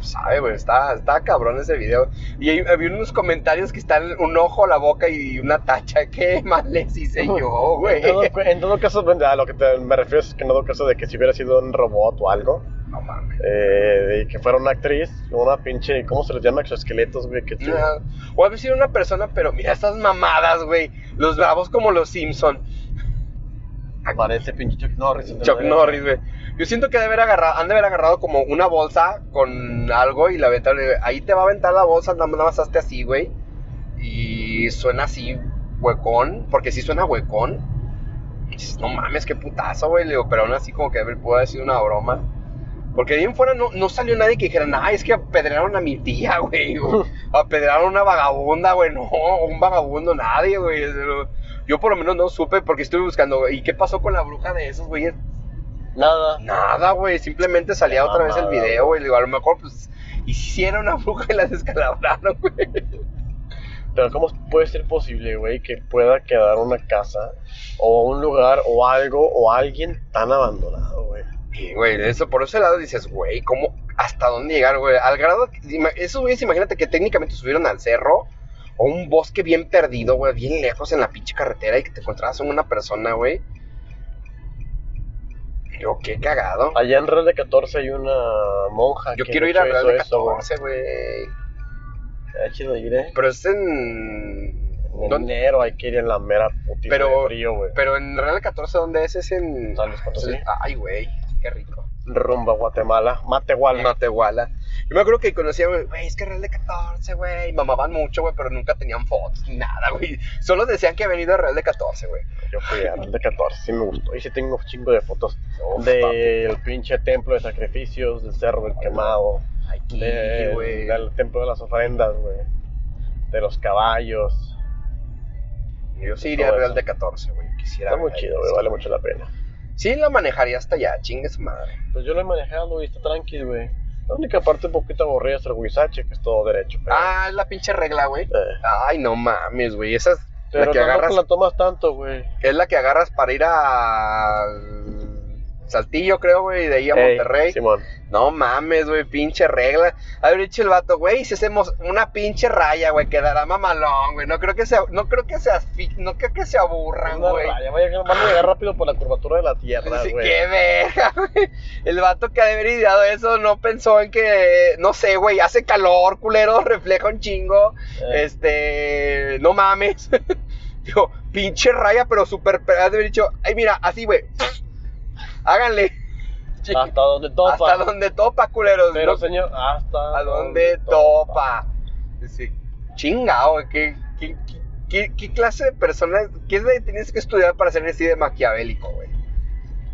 Sabe, güey, está, está cabrón ese video. Y hay- había unos comentarios que están un ojo a la boca y una tacha. *laughs* ¿Qué mal les hice *laughs* yo, güey? En todo, en todo caso, a lo que te- me refiero es que en todo caso de que si hubiera sido un robot o algo, No mames. eh, y que fuera una actriz, una pinche, ¿cómo se les llama? Exoesqueletos, güey, que No, O haber sido una persona, pero mira estas mamadas, güey. Los bravos como los Simpson. parece pinche Chuck Norris. Chuck. Norris, güey. Yo siento que debe haber agarrado, han de haber agarrado como una bolsa con algo y la aventaron. Ahí te va a aventar la bolsa, nada más hazte así, güey. Y suena así, huecón, porque sí suena huecón. Y dices, no mames, qué putazo, güey. Le digo, pero aún así como que pudo haber sido una broma. Porque de ahí en fuera no, no salió nadie que dijera, ay, es que apedrearon a mi tía, *laughs* güey. *laughs* apedrearon a una vagabunda, güey. No, un vagabundo, nadie, güey. Yo por lo menos no supe porque estuve buscando, güey, ¿y qué pasó con la bruja de esos, güeyes? Nada. Nada, güey, simplemente salía Qué otra vez el mamada, video, güey. Digo, a lo mejor, pues, hiciera una bruja y la descalabraron, *laughs* güey. Pero ¿cómo puede ser posible, güey, que pueda quedar una casa o un lugar o algo o alguien tan abandonado, güey? Y, güey, eso, por ese lado dices, güey, ¿cómo, hasta dónde llegar, güey? Al grado, esos güeyes, imagínate que técnicamente subieron al cerro o un bosque bien perdido, güey, bien lejos en la pinche carretera y que te encontrabas con una persona, güey. Yo, qué cagado. Allá en Real de 14 hay una monja. Yo que quiero ir a Real de eso, güey. 14, güey. Está chido ir, ¿eh? Pero es en... En ¿dónde? enero hay que ir en la mera putita Pero- de frío, güey. Pero en Real de 14, ¿dónde es? Es en... San Luis Potosí. Ay, güey, qué rico. Rumba Guatemala. Matehuala. Matehuala. Yo me acuerdo que conocía, güey, güey, es que Real de 14, güey. Mamaban mucho, güey, pero nunca tenían fotos ni nada, güey. Solo decían que habían ido a Real de 14, güey. Yo fui a Real de 14, sí me gustó. Y sí tengo un chingo de fotos del pinche templo de sacrificios, del cerro del quemado, Aquí, del, güey. del templo de las ofrendas, güey. De los caballos. Yo sí iría Real de 14, güey. Quisiera. Está muy chido, güey, vale mucho la pena. Sí, la manejaría hasta allá, chingue su madre. Pues yo lo he manejado y está tranquilo, güey. La única parte un poquito aburrida es el Huizache, que es todo derecho. Pero, Ah, es la pinche regla, güey. eh, Ay, no mames, güey. Esa es pero la que agarras. la tomas tanto, güey. Es la que agarras para ir a Saltillo, creo, güey, de ahí a Ey, Monterrey. Simón. No mames, güey, pinche regla. Haber dicho el vato, güey, si hacemos una pinche raya, güey, quedará mamalón, güey. No creo que se, no creo que se, no creo que se aburran, güey. van a llegar rápido por la curvatura de la tierra, güey. qué verga, *laughs* güey. El vato que ha de haber ideado eso no pensó en que, no sé, güey, hace calor, culero, *laughs* refleja un chingo. Eh. Este, no mames. *laughs* Digo, pinche raya, pero súper, pero ha de haber dicho, ay, mira, así, güey. Háganle. Hasta donde topa. Hasta donde topa, culeros. Pero, ¿no? señor, hasta a donde topa. Sí. Chingao, ¿qué, qué, qué, qué- clase de persona, qué es que tienes que estudiar para ser así de maquiavélico, güey?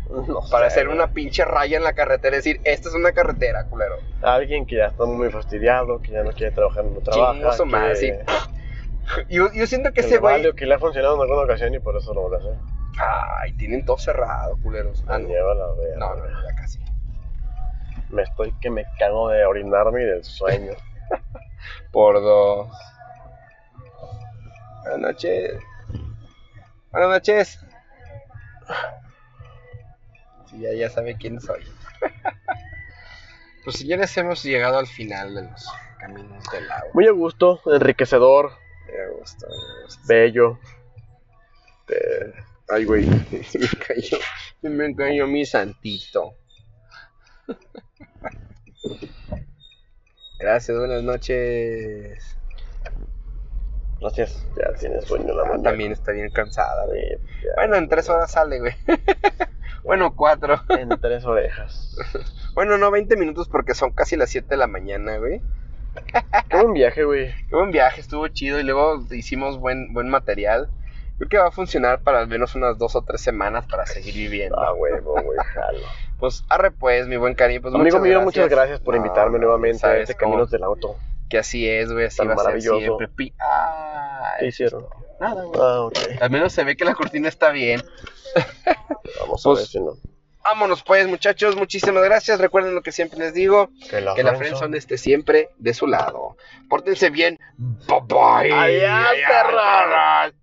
No Para sé, hacer güey. una pinche raya en la carretera y decir, esta es una carretera, culero. Alguien que ya está muy fastidiado, que ya no quiere trabajar en lo trabaja. Chingo su que, madre, sí. *laughs* Yo, yo siento que que ese güey... vale que le ha funcionado en alguna ocasión y por eso lo vuelve a hacer. Ay, tienen todo cerrado, culeros. Ah, no. lleva la verga. No, no, ya casi. Me estoy que me cago de orinarme y del sueño. *laughs* Por dos. Buenas noches. Buenas noches. Sí, ya, ya sabe quién soy. *laughs* Pues señores, hemos llegado al final de los caminos del agua. Muy a gusto, enriquecedor, Me gusta, me gusta. bello. Eh, Ay, güey, *laughs* me cayó, me cayó mi santito. Gracias, buenas noches. gracias, ya tienes sueño la mañana. también está bien cansada, güey. Sí, ya. Bueno, en tres horas sale, güey. *laughs* bueno, cuatro. En tres orejas. *laughs* Bueno, no, 20 minutos porque son casi las 7 de la mañana, güey. Qué buen viaje, güey. Qué buen viaje, estuvo chido y luego hicimos buen, buen material. Creo que va a funcionar para al menos unas dos o tres semanas para seguir viviendo. Ah, huevo, güey, jalo. Pues arre pues, mi buen cariño. Pues, Amigo muchas mío, muchas gracias por invitarme nuevamente a este cómo- Caminos del Auto. Que así es, güey, así Tan va a ser maravilloso. siempre. Ah, ¿Qué hicieron? Nada, güey. Ah, ok. Al menos se ve que la cortina está bien. *laughs* Vamos a Pues- ver si no. Vámonos pues, muchachos. Muchísimas gracias. Recuerden lo que siempre les digo. Que la, Que la friendzone- esté siempre de su lado. Pórtense bien. Bye bye. Adiós.